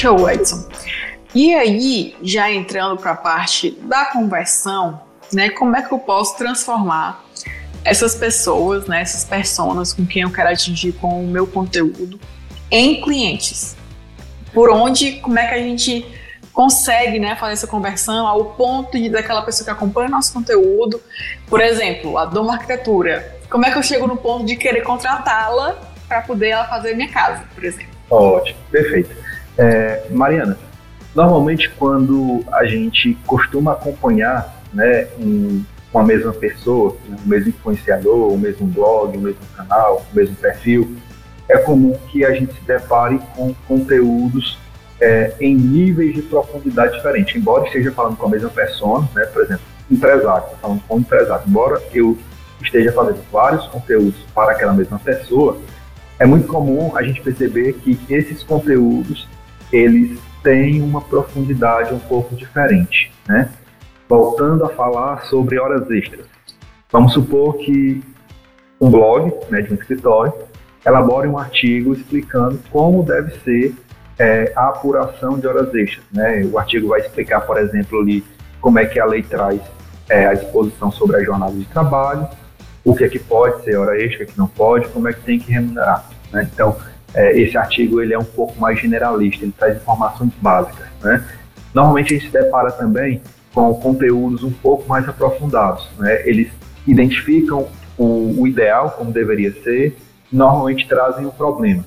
Show, Edson. E aí, já entrando para a parte da conversão, né, como é que eu posso transformar essas pessoas, né, essas pessoas com quem eu quero atingir com o meu conteúdo em clientes? Por onde, como é que a gente consegue, né, fazer essa conversão ao ponto de daquela pessoa que acompanha nosso conteúdo, por exemplo, a Doma Arquitetura, como é que eu chego no ponto de querer contratá-la para poder ela fazer minha casa, por exemplo? Ótimo, perfeito. É, Mariana, Normalmente, quando a gente costuma acompanhar né, um, uma mesma pessoa, o mesmo influenciador, o mesmo blog, o mesmo canal, o mesmo perfil, é comum que a gente se depare com conteúdos é, em níveis de profundidade diferentes. Embora esteja falando com a mesma pessoa, né, por exemplo, empresário, falando com um empresário, embora eu esteja fazendo vários conteúdos para aquela mesma pessoa, é muito comum a gente perceber que esses conteúdos eles têm uma profundidade um pouco diferente, né? Voltando a falar sobre horas extras. Vamos supor que um blog, né, de um escritório, elabore um artigo explicando como deve ser é, a apuração de horas extras. Né? O artigo vai explicar, por exemplo, ali como é que a lei traz é, a disposição sobre a jornada de trabalho, o que é que pode ser hora extra, o que não pode, como é que tem que remunerar. Né? Então, é, esse artigo ele é um pouco mais generalista, ele traz informações básicas. Né? Normalmente a gente se depara também com conteúdos um pouco mais aprofundados. Né? Eles identificam o, o ideal como deveria ser, normalmente trazem um problema.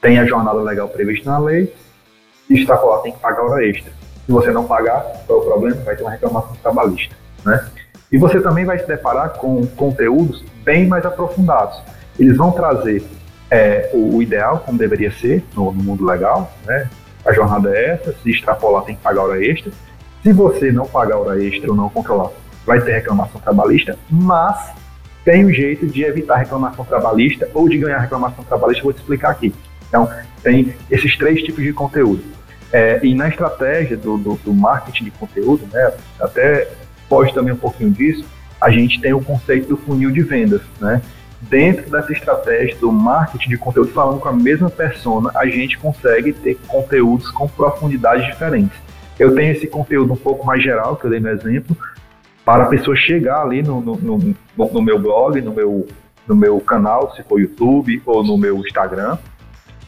Tem a jornada legal prevista na lei, e extrapolar tem que pagar hora extra. Se você não pagar, qual é o problema? Vai ter uma reclamação trabalhista. Né? E você também vai se deparar com conteúdos bem mais aprofundados. Eles vão trazer é, o, o, ideal, como deveria ser no, no, mundo legal, né? A jornada é essa, se extrapolar tem que pagar hora extra. Se você não pagar hora extra ou não controlar, vai ter reclamação trabalhista, mas tem um jeito de evitar reclamação trabalhista ou de ganhar reclamação trabalhista, vou te explicar aqui. Então, tem esses três tipos de conteúdo. É, e na estratégia do, do, do, marketing de conteúdo, né, até pode também um pouquinho disso, a gente tem o conceito do funil de vendas, né? Dentro dessa estratégia do marketing de conteúdo, falando com a mesma persona, a gente consegue ter conteúdos com profundidades diferentes. Eu tenho esse conteúdo um pouco mais geral, que eu dei no exemplo, para a pessoa chegar ali no, no, no, no meu blog, no meu, no meu canal, se for YouTube, ou no meu Instagram,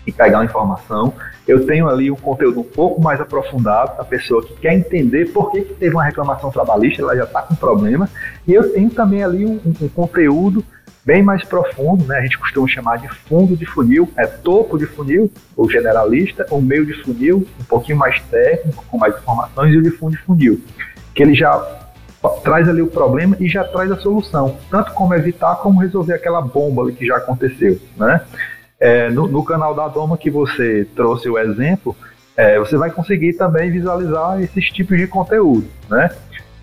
e pegar uma informação. Eu tenho ali um conteúdo um pouco mais aprofundado, a pessoa que quer entender por que, que teve uma reclamação trabalhista, ela já está com problema. E eu tenho também ali um, um, conteúdo bem mais profundo, né? A gente costuma chamar de fundo de funil, é topo de funil, o generalista, o meio de funil, um pouquinho mais técnico, com mais informações, e o de fundo de funil, que ele já traz ali o problema e já traz a solução, tanto como evitar como resolver aquela bomba que já aconteceu, né? É, no, no, canal da Doma que você trouxe o exemplo, é, você vai conseguir também visualizar esses tipos de conteúdo, né?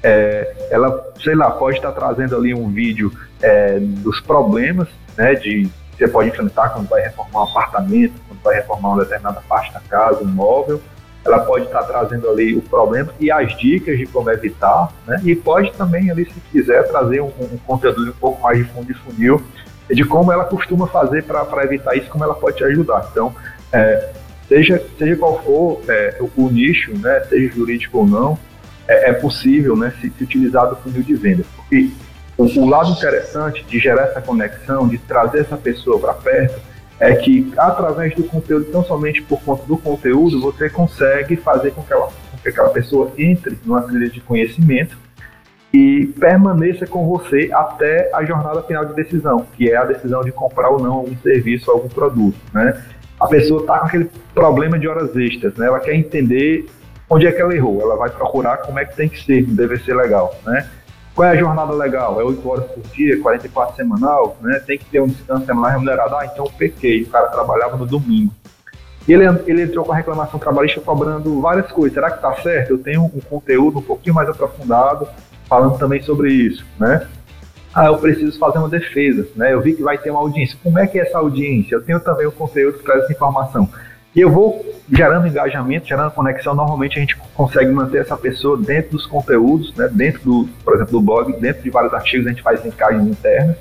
É, ela, sei lá, pode estar trazendo ali um vídeo é, dos problemas, né? De você pode enfrentar quando vai reformar um apartamento, quando vai reformar uma determinada parte da casa, um móvel. Ela pode estar trazendo ali o problema e as dicas de como evitar, né? E pode também ali, se quiser, trazer um, um conteúdo um pouco mais de fundo de funil de como ela costuma fazer para evitar isso, como ela pode te ajudar. Então, é, seja, seja qual for é, o, o, nicho, né, seja jurídico ou não, é, é possível né, se, se, utilizar do funil de venda. Porque o, o, lado interessante de gerar essa conexão, de trazer essa pessoa para perto, é que através do conteúdo, não somente por conta do conteúdo, você consegue fazer com que, ela, com que aquela pessoa entre numa trilha de conhecimento e permaneça com você até a jornada final de decisão, que é a decisão de comprar ou não algum serviço algum produto, né? A pessoa está com aquele problema de horas extras, né? Ela quer entender onde é que ela errou, ela vai procurar como é que tem que ser, deve ser legal, né? Qual é a jornada legal? É 8 horas por dia, 44 semanal, né? Tem que ter um descanso semanal remunerado. Ah, então pequei, o cara trabalhava no domingo. E ele, ele entrou com a reclamação trabalhista cobrando várias coisas. Será que está certo? Eu tenho um conteúdo um pouquinho mais aprofundado, falando também sobre isso, né? Ah, eu preciso fazer uma defesa, né? Eu vi que vai ter uma audiência. Como é que é essa audiência? Eu tenho também o conteúdo que traz essa informação. E eu vou gerando engajamento, gerando conexão. Normalmente a gente consegue manter essa pessoa dentro dos conteúdos, né? dentro do, por exemplo, do blog, dentro de vários artigos, a gente faz linkagens internas,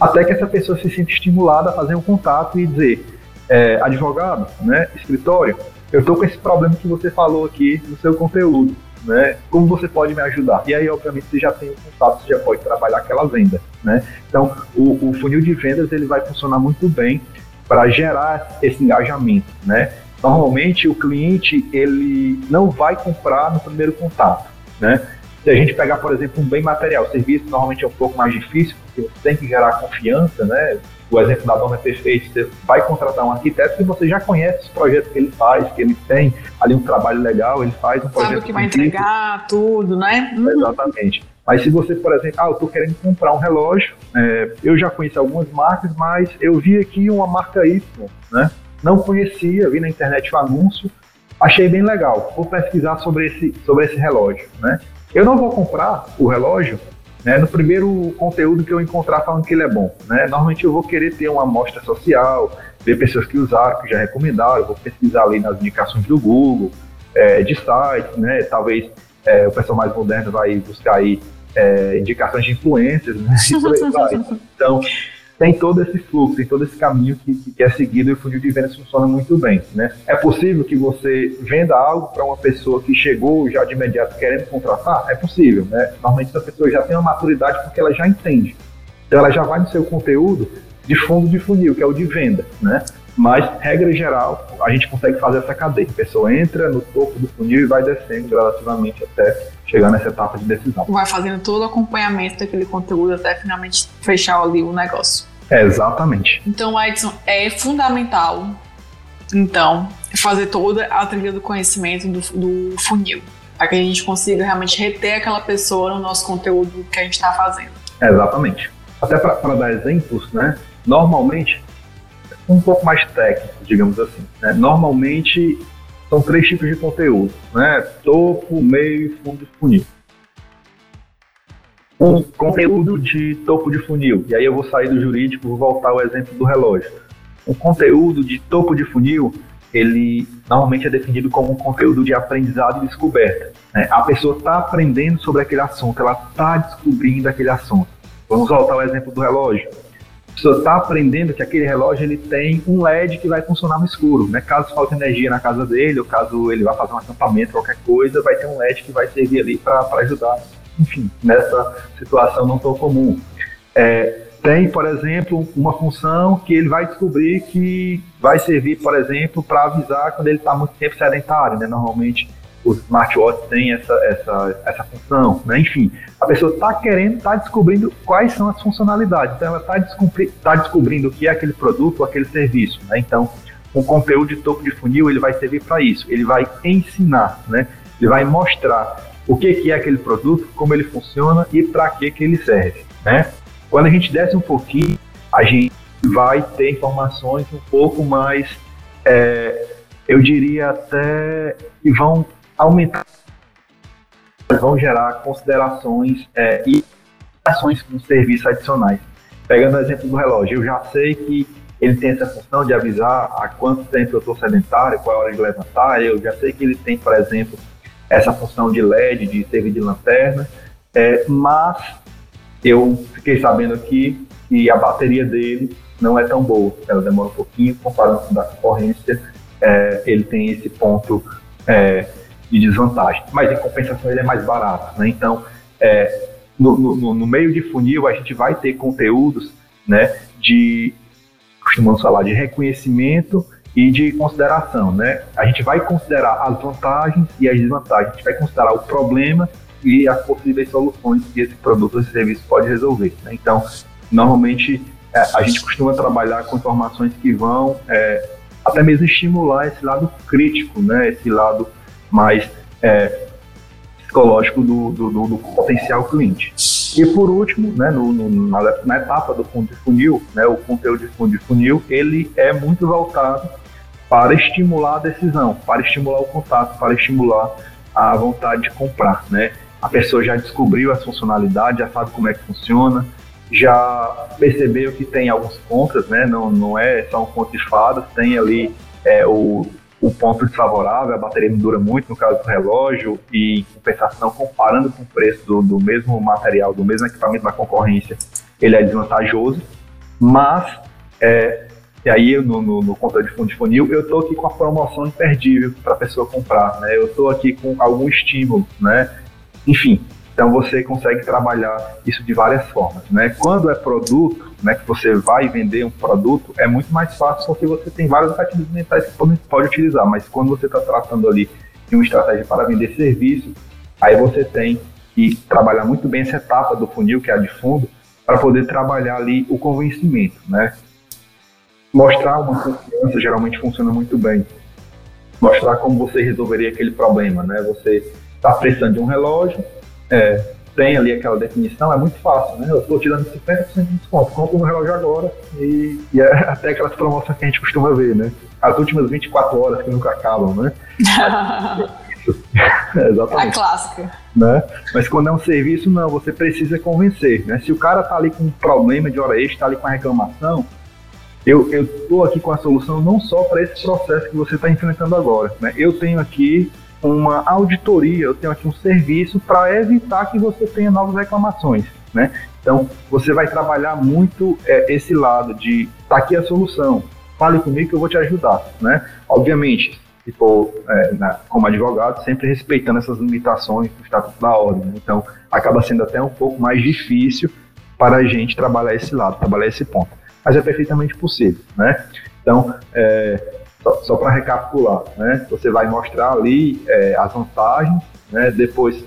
até que essa pessoa se sinta estimulada a fazer um contato e dizer, é, advogado, né? escritório, eu estou com esse problema que você falou aqui no seu conteúdo né? Como você pode me ajudar? E aí, obviamente, você já tem o contato, você já pode trabalhar aquela venda, né? Então, o, o funil de vendas ele vai funcionar muito bem para gerar esse engajamento, né? Normalmente, o cliente ele não vai comprar no primeiro contato, né? Se a gente pegar, por exemplo, um bem material, o serviço normalmente é um pouco mais difícil, porque você tem que gerar confiança, né? o exemplo da dona é perfeito, você vai contratar um arquiteto que você já conhece os projetos que ele faz, que ele tem ali um trabalho legal, ele faz um projeto. Sabe o que vai entregar, tudo, né? Uhum. Exatamente. Mas se você, por exemplo, ah, eu estou querendo comprar um relógio, é, eu já conheci algumas marcas, mas eu vi aqui uma marca Y, né? Não conhecia, vi na internet o anúncio, achei bem legal. Vou pesquisar sobre esse, sobre esse relógio, né? Eu não vou comprar o relógio né, no primeiro conteúdo que eu encontrar falando que ele é bom. Né? Normalmente eu vou querer ter uma amostra social, ver pessoas que usaram, que já recomendaram, vou pesquisar ali nas indicações do Google, é, de sites, né? Talvez é, o pessoal mais moderno vai buscar aí é, indicações de influências, né? Então, tem todo esse fluxo, tem todo esse caminho que, que é seguido e o funil de vendas funciona muito bem. Né? É possível que você venda algo para uma pessoa que chegou já de imediato querendo contratar? É possível. Né? Normalmente essa pessoa já tem uma maturidade porque ela já entende. Então ela já vai no seu conteúdo de fundo de funil, que é o de venda. Né? Mas, regra geral, a gente consegue fazer essa cadeia. A pessoa entra no topo do funil e vai descendo gradativamente até chegar nessa etapa de decisão. Vai fazendo todo o acompanhamento daquele conteúdo até finalmente fechar ali o negócio. É, exatamente. Então, Edson, é fundamental, então, fazer toda a trilha do conhecimento do, do funil, para que a gente consiga realmente reter aquela pessoa no nosso conteúdo que a gente está fazendo. É, exatamente. Até para dar exemplos, né? Normalmente, um pouco mais técnico, digamos assim. Né? Normalmente são três tipos de conteúdo, né? Topo, meio e fundo de funil. Um conteúdo de topo de funil, e aí eu vou sair do jurídico, vou voltar ao exemplo do relógio. Um conteúdo de topo de funil, ele normalmente é definido como um conteúdo de aprendizado e descoberta. Né? A pessoa está aprendendo sobre aquele assunto, ela está descobrindo aquele assunto. Vamos voltar ao exemplo do relógio pessoa está aprendendo que aquele relógio ele tem um LED que vai funcionar no escuro, né? Caso falte energia na casa dele, ou caso ele vá fazer um acampamento, qualquer coisa, vai ter um LED que vai servir ali para ajudar, enfim, nessa situação não tão comum. É, tem, por exemplo, uma função que ele vai descobrir que vai servir, por exemplo, para avisar quando ele está muito tempo sedentário, né? Normalmente os smartwatches têm essa, essa, essa função, né? Enfim, a pessoa está querendo, está descobrindo quais são as funcionalidades, então ela está descobri tá descobrindo o que é aquele produto aquele serviço, né? Então, um conteúdo de topo de funil, ele vai servir para isso, ele vai ensinar, né? Ele vai mostrar o que, que é aquele produto, como ele funciona e para que, que ele serve, né? Quando a gente desce um pouquinho, a gente vai ter informações um pouco mais, é, eu diria até, que vão aumentar, vão gerar considerações é, e ações com serviços adicionais. Pegando o exemplo do relógio, eu já sei que ele tem essa função de avisar há quanto tempo eu estou sedentário, qual é a hora de levantar, eu já sei que ele tem, por exemplo, essa função de LED, de servir de lanterna, é, mas eu fiquei sabendo aqui que a bateria dele não é tão boa, ela demora um pouquinho, comparando com a da concorrência, é, ele tem esse ponto é, de desvantagem. Mas em compensação ele é mais barato, né? Então, é, no, no, no, meio de funil a gente vai ter conteúdos, né? De costumamos falar de reconhecimento e de consideração, né? A gente vai considerar as vantagens e as desvantagens. A gente vai considerar o problema e as possíveis soluções que esse produto ou esse serviço pode resolver. Né? Então, normalmente é, a gente costuma trabalhar com informações que vão é, até mesmo estimular esse lado crítico, né? Esse lado mais é, psicológico do, do, do, do, potencial cliente. E por último, né, no, no, na, na, etapa do fundo de funil, né, o conteúdo de fundo de funil, ele é muito voltado para estimular a decisão, para estimular o contato, para estimular a vontade de comprar, né? A pessoa já descobriu as funcionalidades, já sabe como é que funciona, já percebeu que tem alguns contras, né? Não, não é só um conto de fadas, tem ali é, o, o ponto desfavorável, a bateria não dura muito no caso do relógio, e em compensação, comparando com o preço do, do mesmo material, do mesmo equipamento da concorrência, ele é desvantajoso, mas, é, e aí no, no, no controle de fundo de eu estou aqui com a promoção imperdível para a pessoa comprar, né? eu estou aqui com algum estímulo, né? enfim, então você consegue trabalhar isso de várias formas, né? Quando é produto, né, que você vai vender um produto, é muito mais fácil porque você tem vários gatilhos mentais que você pode utilizar, mas quando você está tratando ali de uma estratégia para vender serviço, aí você tem que trabalhar muito bem essa etapa do funil, que é a de fundo, para poder trabalhar ali o convencimento, né? Mostrar uma confiança geralmente funciona muito bem. Mostrar como você resolveria aquele problema, né? Você está precisando de um relógio, é, tem ali aquela definição, é muito fácil, né? Eu estou tirando 50% de desconto, compro um relógio agora e, e é até aquelas promoções que a gente costuma ver, né? As últimas 24 horas que nunca acabam, né? Exatamente. A clássica. Né? Mas quando é um serviço, não, você precisa convencer. Né? Se o cara tá ali com um problema de hora extra, tá ali com a reclamação, eu estou aqui com a solução não só para esse processo que você está enfrentando agora. Né? Eu tenho aqui uma auditoria, eu tenho aqui um serviço para evitar que você tenha novas reclamações. Né? Então, você vai trabalhar muito é, esse lado de tá aqui a solução, fale comigo que eu vou te ajudar. Né? Obviamente, se for é, na, como advogado, sempre respeitando essas limitações do Estatuto da Ordem. Né? Então, acaba sendo até um pouco mais difícil para a gente trabalhar esse lado, trabalhar esse ponto. Mas é perfeitamente possível, né? Então, é, só, só para recapitular, né? Você vai mostrar ali é, as vantagens, né? Depois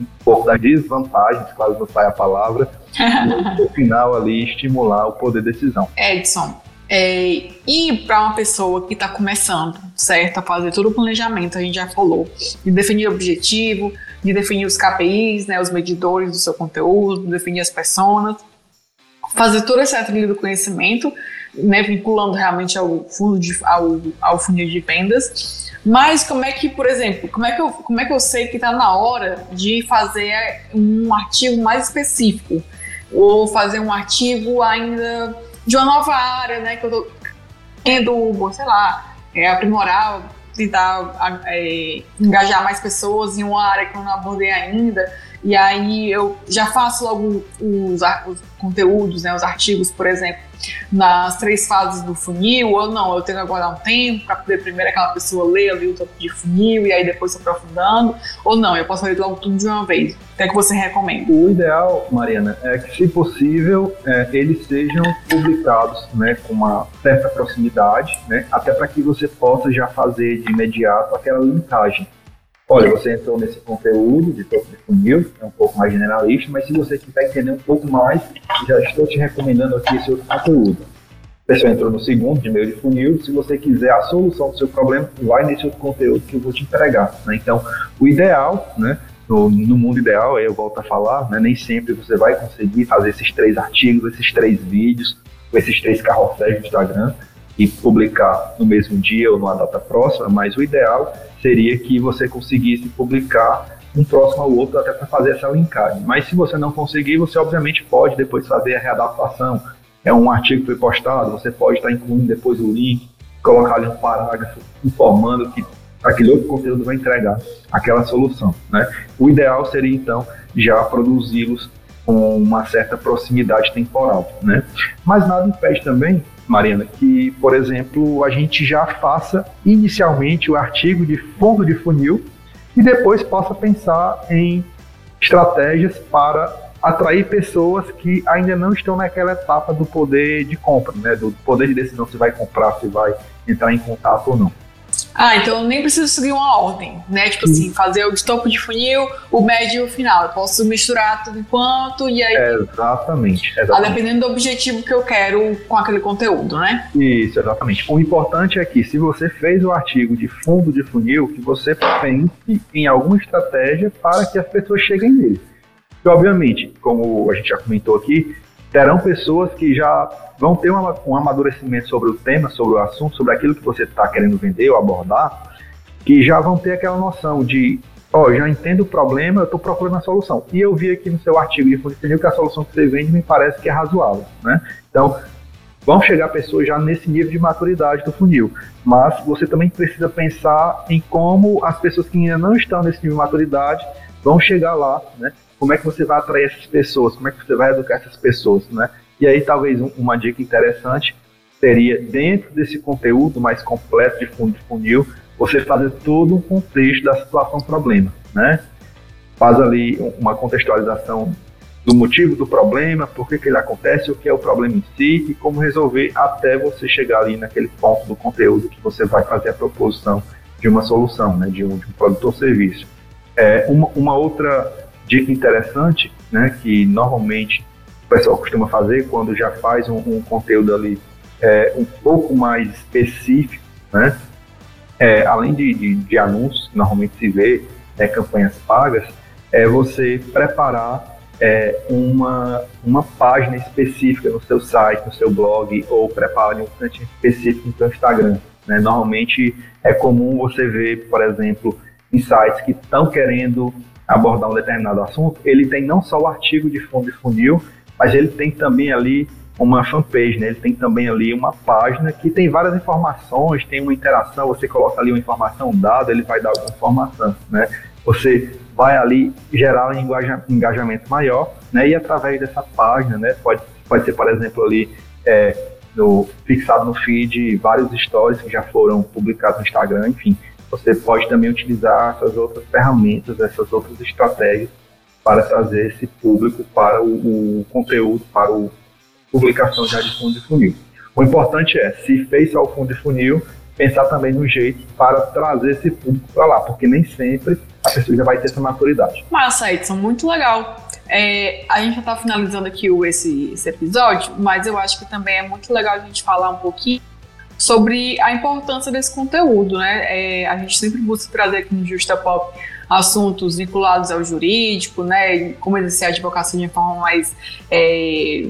um pouco das desvantagens, quase não sai a palavra, e no final ali estimular o poder de decisão. Edson, é, e para uma pessoa que está começando, certo, a fazer todo o planejamento, a gente já falou, de definir o objetivo, de definir os KPIs, né, os medidores do seu conteúdo, definir as personas, fazer toda essa trilha do conhecimento, né, vinculando realmente ao fundo de, ao, ao funil de vendas. Mas como é que, por exemplo, como é que eu, como é que eu sei que está na hora de fazer um artigo mais específico? Ou fazer um artigo ainda de uma nova área, né? Que eu tô querendo, sei lá, é, aprimorar, tentar é, engajar mais pessoas em uma área que eu não abordei ainda. E aí eu já faço logo os, os conteúdos, né, os artigos, por exemplo, nas três fases do funil, ou não, eu tenho que aguardar um tempo para poder primeiro aquela pessoa ler ali o topo de funil e aí depois se aprofundando, ou não, eu posso ler logo tudo de uma vez. O que é que você recomenda? O ideal, Mariana, é que, se possível, é, eles sejam publicados né, com uma certa proximidade, né, até para que você possa já fazer de imediato aquela linkagem Olha, você entrou nesse conteúdo de topo de funil, é um pouco mais generalista, mas se você quiser entender um pouco mais, já estou te recomendando aqui esse outro conteúdo. A pessoa entrou no segundo, de meio de funil, se você quiser a solução do seu problema, vai nesse outro conteúdo que eu vou te entregar. Né? Então, o ideal, né, no, no, mundo ideal, eu volto a falar, né, nem sempre você vai conseguir fazer esses três artigos, esses três vídeos, esses três carrosséis do Instagram, e publicar no mesmo dia ou numa data próxima, mas o ideal seria que você conseguisse publicar um próximo ao outro até para fazer essa linkagem. Mas se você não conseguir, você obviamente pode depois fazer a readaptação. É um artigo que foi postado, você pode estar incluindo depois o link, colocar ali um parágrafo informando que aquele outro conteúdo vai entregar aquela solução. Né? O ideal seria então já produzi-los com uma certa proximidade temporal. Né? Mas nada impede também Mariana, que, por exemplo, a gente já faça inicialmente o artigo de fundo de funil e depois possa pensar em estratégias para atrair pessoas que ainda não estão naquela etapa do poder de compra, né, do poder de decisão se vai comprar, se vai entrar em contato ou não. Ah, então eu nem preciso seguir uma ordem, né? Tipo assim, fazer o de topo de funil, o médio e o final. Eu posso misturar tudo enquanto e aí. exatamente. exatamente. Ah, dependendo do objetivo que eu quero com aquele conteúdo, né? Isso, exatamente. O importante é que se você fez o artigo de fundo de funil, que você pense em alguma estratégia para que as pessoas cheguem nele. E, obviamente, como a gente já comentou aqui, terão pessoas que já vão ter um, um amadurecimento sobre o tema, sobre o assunto, sobre aquilo que você está querendo vender ou abordar, que já vão ter aquela noção de, ó, oh, já entendo o problema, eu estou procurando a solução. E eu vi aqui no seu artigo de funil que a solução que você vende me parece que é razoável, né? Então, vão chegar pessoas já nesse nível de maturidade do funil. Mas você também precisa pensar em como as pessoas que ainda não estão nesse nível de maturidade vão chegar lá, né? Como é que você vai atrair essas pessoas? Como é que você vai educar essas pessoas, né? E aí, talvez um, uma dica interessante seria, dentro desse conteúdo mais completo de fundo de funil, você fazer todo um contexto da situação problema, né? Faz ali uma contextualização do motivo do problema, por que, que ele acontece, o que é o problema em si e como resolver até você chegar ali naquele ponto do conteúdo que você vai fazer a proposição de uma solução, né, de um, de um produto ou serviço. É, uma, uma outra dica interessante, né, que normalmente o pessoal costuma fazer quando já faz um, um conteúdo ali é, um pouco mais específico, né? É, além de, de, de, anúncios que normalmente se vê, né, campanhas pagas, é você preparar é, uma, uma página específica no seu site, no seu blog, ou prepare um cantinho específico no seu Instagram. Né? Normalmente é comum você ver, por exemplo, em sites que estão querendo abordar um determinado assunto, ele tem não só o artigo de fundo de funil, mas ele tem também ali uma fanpage, né? Ele tem também ali uma página que tem várias informações, tem uma interação, você coloca ali uma informação, um dado, ele vai dar alguma informação, né? Você vai ali gerar um engajamento maior, né? E através dessa página, né? Pode, pode ser, por exemplo, ali é, no, fixado no feed vários stories que já foram publicados no Instagram, enfim. Você pode também utilizar essas outras ferramentas, essas outras estratégias para trazer esse público para o, o conteúdo, para a publicação já de fundo de funil. O importante é, se fez só o fundo de funil, pensar também no jeito para trazer esse público para lá, porque nem sempre a pessoa já vai ter essa maturidade. Massa, Edson, muito legal. É, a gente já está finalizando aqui o, esse, esse episódio, mas eu acho que também é muito legal a gente falar um pouquinho sobre a importância desse conteúdo, né? É, a gente sempre busca trazer aqui no Justa Pop assuntos vinculados ao jurídico, né? Como exercer a advocacia de forma mais é,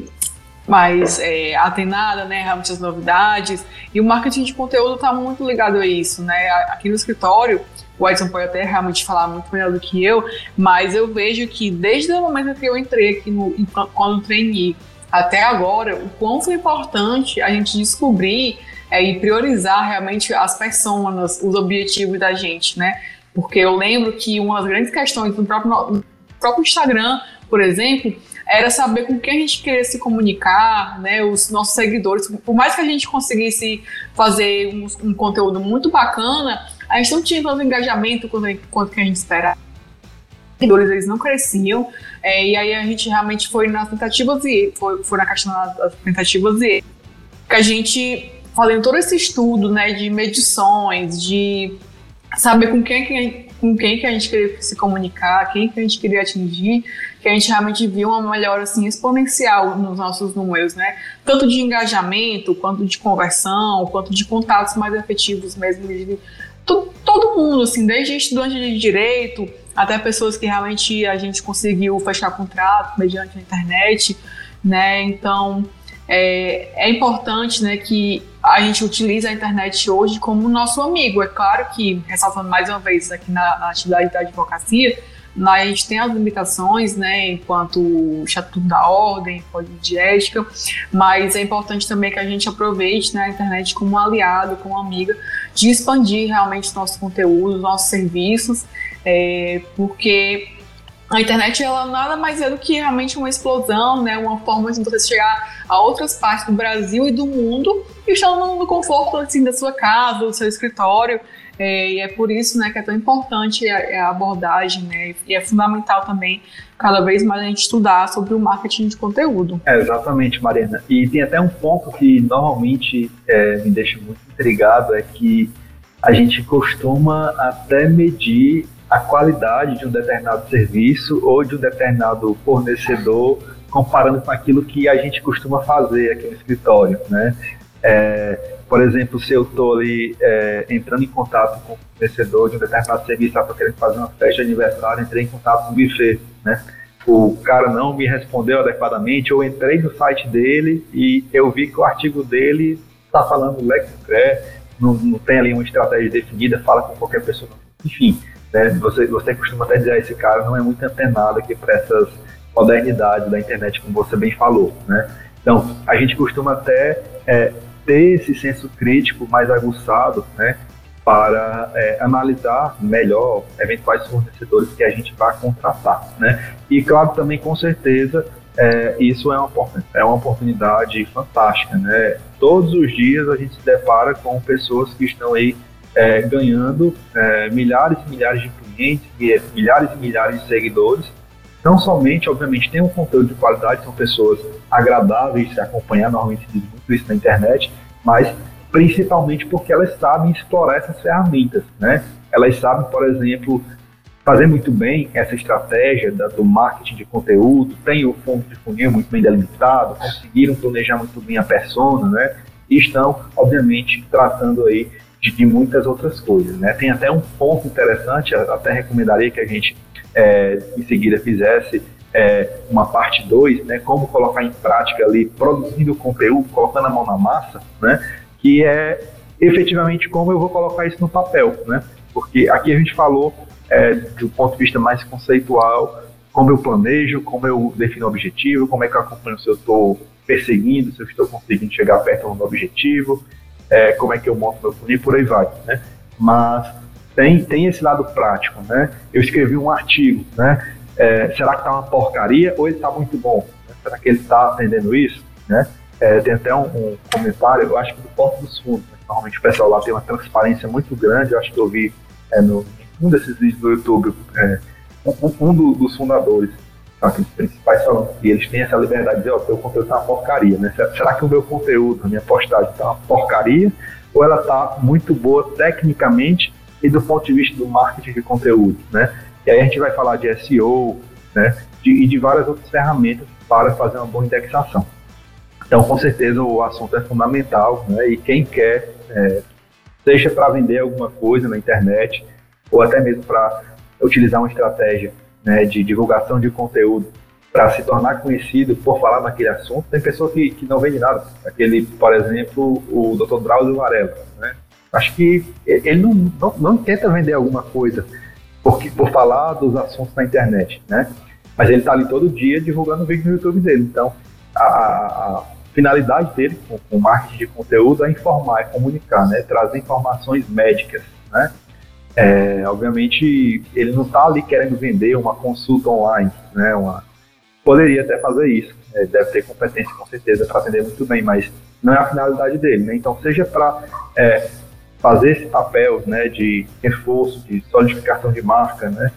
mais é, atenada, né, realmente as novidades. E o marketing de conteúdo está muito ligado a isso, né? Aqui no escritório, o Edson pode até realmente falar muito melhor do que eu, mas eu vejo que desde o momento que eu entrei aqui no, quando treinei até agora, o quão foi importante a gente descobrir é, e priorizar realmente as pessoas, os objetivos da gente, né? Porque eu lembro que uma das grandes questões do próprio, no próprio Instagram, por exemplo, era saber com quem a gente queria se comunicar, né, os nossos seguidores. Por mais que a gente conseguisse fazer um, um conteúdo muito bacana, a gente não tinha tanto engajamento quanto, quanto que a gente esperava. Seguidores eles não cresciam, é, e aí a gente realmente foi nas tentativas e foi, foi na questão das tentativas e que a gente fazendo todo esse estudo, né, de medições, de saber com quem, com quem que a gente queria se comunicar, quem que a gente queria atingir, que a gente realmente viu uma melhora assim exponencial nos nossos números, né? Tanto de engajamento, quanto de conversão, quanto de contatos mais efetivos mesmo de todo, todo mundo, assim, desde estudante de direito até pessoas que realmente a gente conseguiu fechar contrato mediante a internet, né? Então é, é importante, né, que a gente utilize a internet hoje como nosso amigo. É claro que, ressaltando mais uma vez aqui na, na atividade da advocacia, a gente tem as limitações, né, enquanto Estatuto da Ordem, Código de Ética, mas é importante também que a gente aproveite né, a internet como um aliado, como uma amiga, de expandir realmente os nossos conteúdos, nossos serviços, é, porque a internet ela nada mais é do que realmente uma explosão, né, uma forma de você chegar a outras partes do Brasil e do mundo e estando no conforto assim da sua casa, do seu escritório. É, e é por isso né, que é tão importante a, a, abordagem, né? E é fundamental também, cada vez mais, a gente estudar sobre o marketing de conteúdo. É, exatamente, Mariana. E tem até um ponto que normalmente é, me deixa muito intrigado, é que a gente costuma até medir a qualidade de um determinado serviço ou de um determinado fornecedor comparando com aquilo que a gente costuma fazer aqui no escritório, né? É, por exemplo, se eu estou ali é, entrando em contato com o fornecedor de um determinado serviço, estou querendo fazer uma festa de aniversário, entrei em contato com o buffet, né? O cara não me respondeu adequadamente, eu entrei no site dele e eu vi que o artigo dele está falando Lex não, não tem ali uma estratégia definida, fala com qualquer pessoa, enfim, né? Você, você costuma até dizer, ah, esse cara não é muito antenado aqui para essas modernidades da internet, como você bem falou, né? Então, a gente costuma até é, ter esse senso crítico mais aguçado, né? Para é, analisar melhor eventuais fornecedores que a gente vai contratar, né? E claro, também com certeza é, isso é uma, é uma oportunidade fantástica, né? Todos os dias a gente se depara com pessoas que estão aí é, ganhando é, milhares e milhares de clientes, milhares e milhares de seguidores. Não somente, obviamente, tem um conteúdo de qualidade, são pessoas agradáveis de se acompanhar, normalmente se diz muito isso na internet, mas principalmente porque elas sabem explorar essas ferramentas, né? Elas sabem, por exemplo, fazer muito bem essa estratégia da, do marketing de conteúdo, tem o fundo de funil muito bem delimitado, conseguiram planejar muito bem a persona, né? E estão, obviamente, tratando aí de, de, muitas outras coisas. Né? Tem até um ponto interessante, até recomendaria que a gente é, em seguida fizesse é, uma parte 2, né, como colocar em prática ali, produzindo conteúdo, colocando a mão na massa, né, que é efetivamente como eu vou colocar isso no papel, né, porque aqui a gente falou é, do ponto de vista mais conceitual, como eu planejo, como eu defino o objetivo, como é que eu acompanho se eu estou perseguindo, se eu estou conseguindo chegar perto do objetivo, é, como é que eu monto meu funil e por aí vai, né? Mas tem, tem esse lado prático, né? Eu escrevi um artigo, né? É, será que está uma porcaria ou ele está muito bom? Será que ele está atendendo isso, né? É, tem até um, um, comentário, eu acho que do Porto dos Fundos, né? normalmente o pessoal lá tem uma transparência muito grande, eu acho que eu vi é, no, um desses vídeos do YouTube, é, um, um do, dos fundadores, são aqueles principais falando que eles têm essa liberdade de dizer, ó, oh, teu conteúdo tá uma porcaria, né? Será que o meu conteúdo, a minha postagem tá uma porcaria ou ela tá muito boa tecnicamente e do ponto de vista do marketing de conteúdo, né? E aí a gente vai falar de SEO, né? De, e de várias outras ferramentas para fazer uma boa indexação. Então, com certeza, o assunto é fundamental, né? E quem quer, é, seja para vender alguma coisa na internet, ou até mesmo para utilizar uma estratégia né, de divulgação de conteúdo para se tornar conhecido por falar naquele assunto. Tem pessoa que, que não vende nada. Aquele, por exemplo, o Dr. Drauzio Varela. Né? Acho que ele não, não, não, tenta vender alguma coisa porque, por falar dos assuntos na internet, né? Mas ele está ali todo dia divulgando vídeo no YouTube dele. Então, a, a finalidade dele com, com marketing de conteúdo é informar, é comunicar, né? Trazer informações médicas, né? É, obviamente, ele não está ali querendo vender uma consulta online, né? Uma, poderia até fazer isso, né? deve ter competência com certeza para atender muito bem, mas não é a finalidade dele, né? Então, seja para é, fazer esse papel, né, de reforço, de solidificação de marca, né,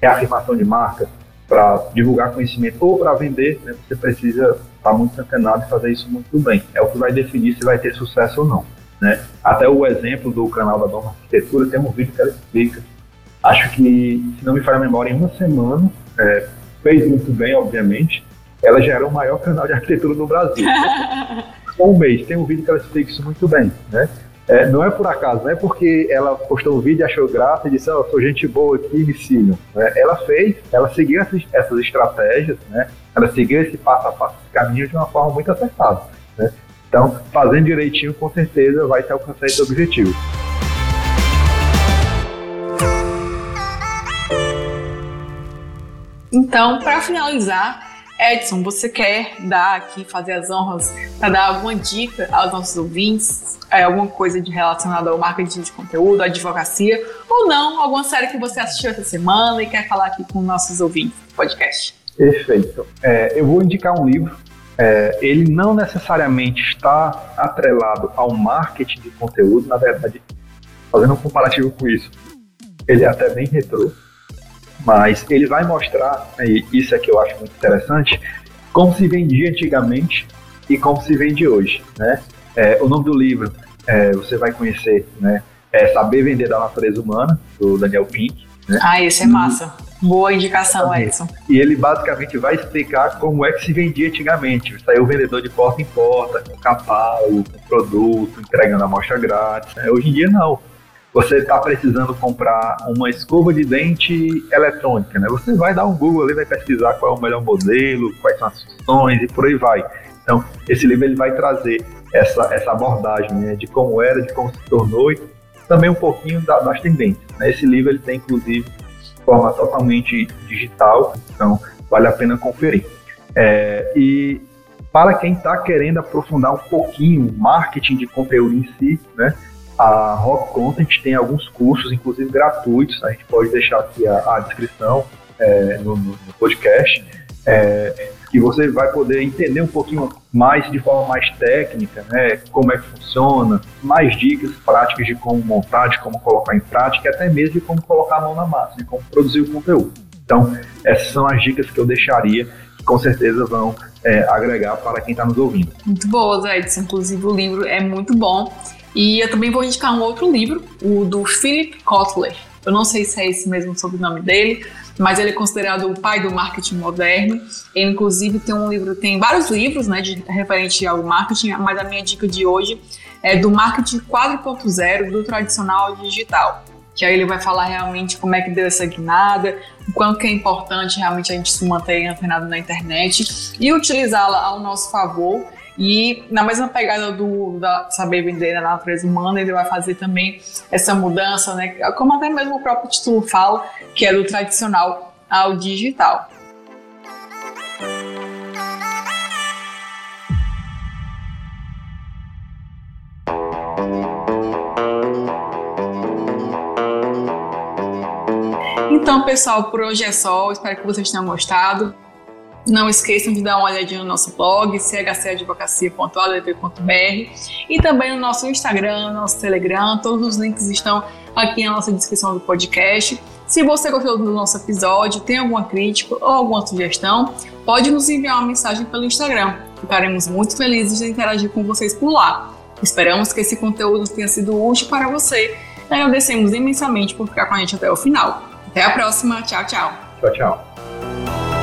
reafirmação de marca, para divulgar conhecimento ou para vender, né, você precisa estar tá muito antenado e fazer isso muito bem. É o que vai definir se vai ter sucesso ou não. Né? Até o exemplo do canal da Doma Arquitetura tem um vídeo que ela explica. Acho que, se não me falha a memória, em uma semana, é, fez muito bem, obviamente. Ela já era o maior canal de arquitetura do Brasil. um mês, tem um vídeo que ela explica isso muito bem. Né? É, não é por acaso, não é porque ela postou um vídeo, achou graça e disse, oh, sou gente boa aqui, me sigam. Né? Ela fez, ela seguiu essas, essas estratégias, né? ela seguiu esse passo a passo, esse caminho de uma forma muito acertada. Né? Então, fazendo direitinho, com certeza vai se alcançar esse objetivo. Então, para finalizar, Edson, você quer dar aqui, fazer as honras para dar alguma dica aos nossos ouvintes? É, alguma coisa de relacionada ao marketing de conteúdo, advocacia, ou não, alguma série que você assistiu essa semana e quer falar aqui com nossos ouvintes do podcast? Perfeito. É, eu vou indicar um livro é, ele não necessariamente está atrelado ao marketing de conteúdo, na verdade, fazendo um comparativo com isso, ele é até bem retrô, mas ele vai mostrar, e isso é que eu acho muito interessante, como se vendia antigamente e como se vende hoje. Né? É, o nome do livro é, você vai conhecer, né? É Saber Vender da Natureza Humana, do Daniel Pink. Né? Ah, esse é massa. Boa indicação, Edson. E ele basicamente vai explicar como é que se vendia antigamente. Saiu o vendedor de porta em porta, com catálogo, com produto, entregando a amostra grátis. Né? Hoje em dia, não. Você está precisando comprar uma escova de dente eletrônica, né? Você vai dar um Google ali, vai pesquisar qual é o melhor modelo, quais são as funções e por aí vai. Então, esse livro ele vai trazer essa, essa abordagem né, de como era, de como se tornou e também um pouquinho da, das tendências. Né? Esse livro ele tem, inclusive, forma totalmente digital, então vale a pena conferir. É, e para quem está querendo aprofundar um pouquinho o marketing de conteúdo em si, né, a Rock Content tem alguns cursos, inclusive gratuitos, a gente pode deixar aqui a, a descrição é, no, no, podcast, é, que você vai poder entender um pouquinho mais de forma mais técnica, né, como é que funciona, mais dicas práticas de como montar, de como colocar em prática, até mesmo de como colocar a mão na massa, de como produzir o conteúdo. Então, essas são as dicas que eu deixaria, com certeza vão é, agregar para quem está nos ouvindo. Muito boas, Edson. Inclusive, o livro é muito bom. E eu também vou indicar um outro livro, o do Philip Kotler. Eu não sei se é esse mesmo sobrenome dele, mas ele é considerado o pai do marketing moderno. Ele, inclusive, tem um livro, tem vários livros, né, de referente ao marketing, mas a minha dica de hoje é do marketing 4.0 do tradicional ao digital. Que aí ele vai falar realmente como é que deu essa guinada, o quanto que é importante realmente a gente se manter antenado na internet e utilizá-la ao nosso favor e na mesma pegada do da saber vender na natureza humana, ele vai fazer também essa mudança, né? Como até mesmo o próprio título fala, que é do tradicional ao digital. Então, pessoal, por hoje é só. Espero que vocês tenham gostado. Não esqueçam de dar uma olhadinha no nosso blog, chcadvocacia.adp.br e também no nosso Instagram, no nosso Telegram. Todos os links estão aqui na nossa descrição do podcast. Se você gostou do nosso episódio, tem alguma crítica ou alguma sugestão, pode nos enviar uma mensagem pelo Instagram. Ficaremos muito felizes de interagir com vocês por lá. Esperamos que esse conteúdo tenha sido útil para você agradecemos imensamente por ficar com a gente até o final. Até a próxima. Tchau, tchau. Tchau, tchau.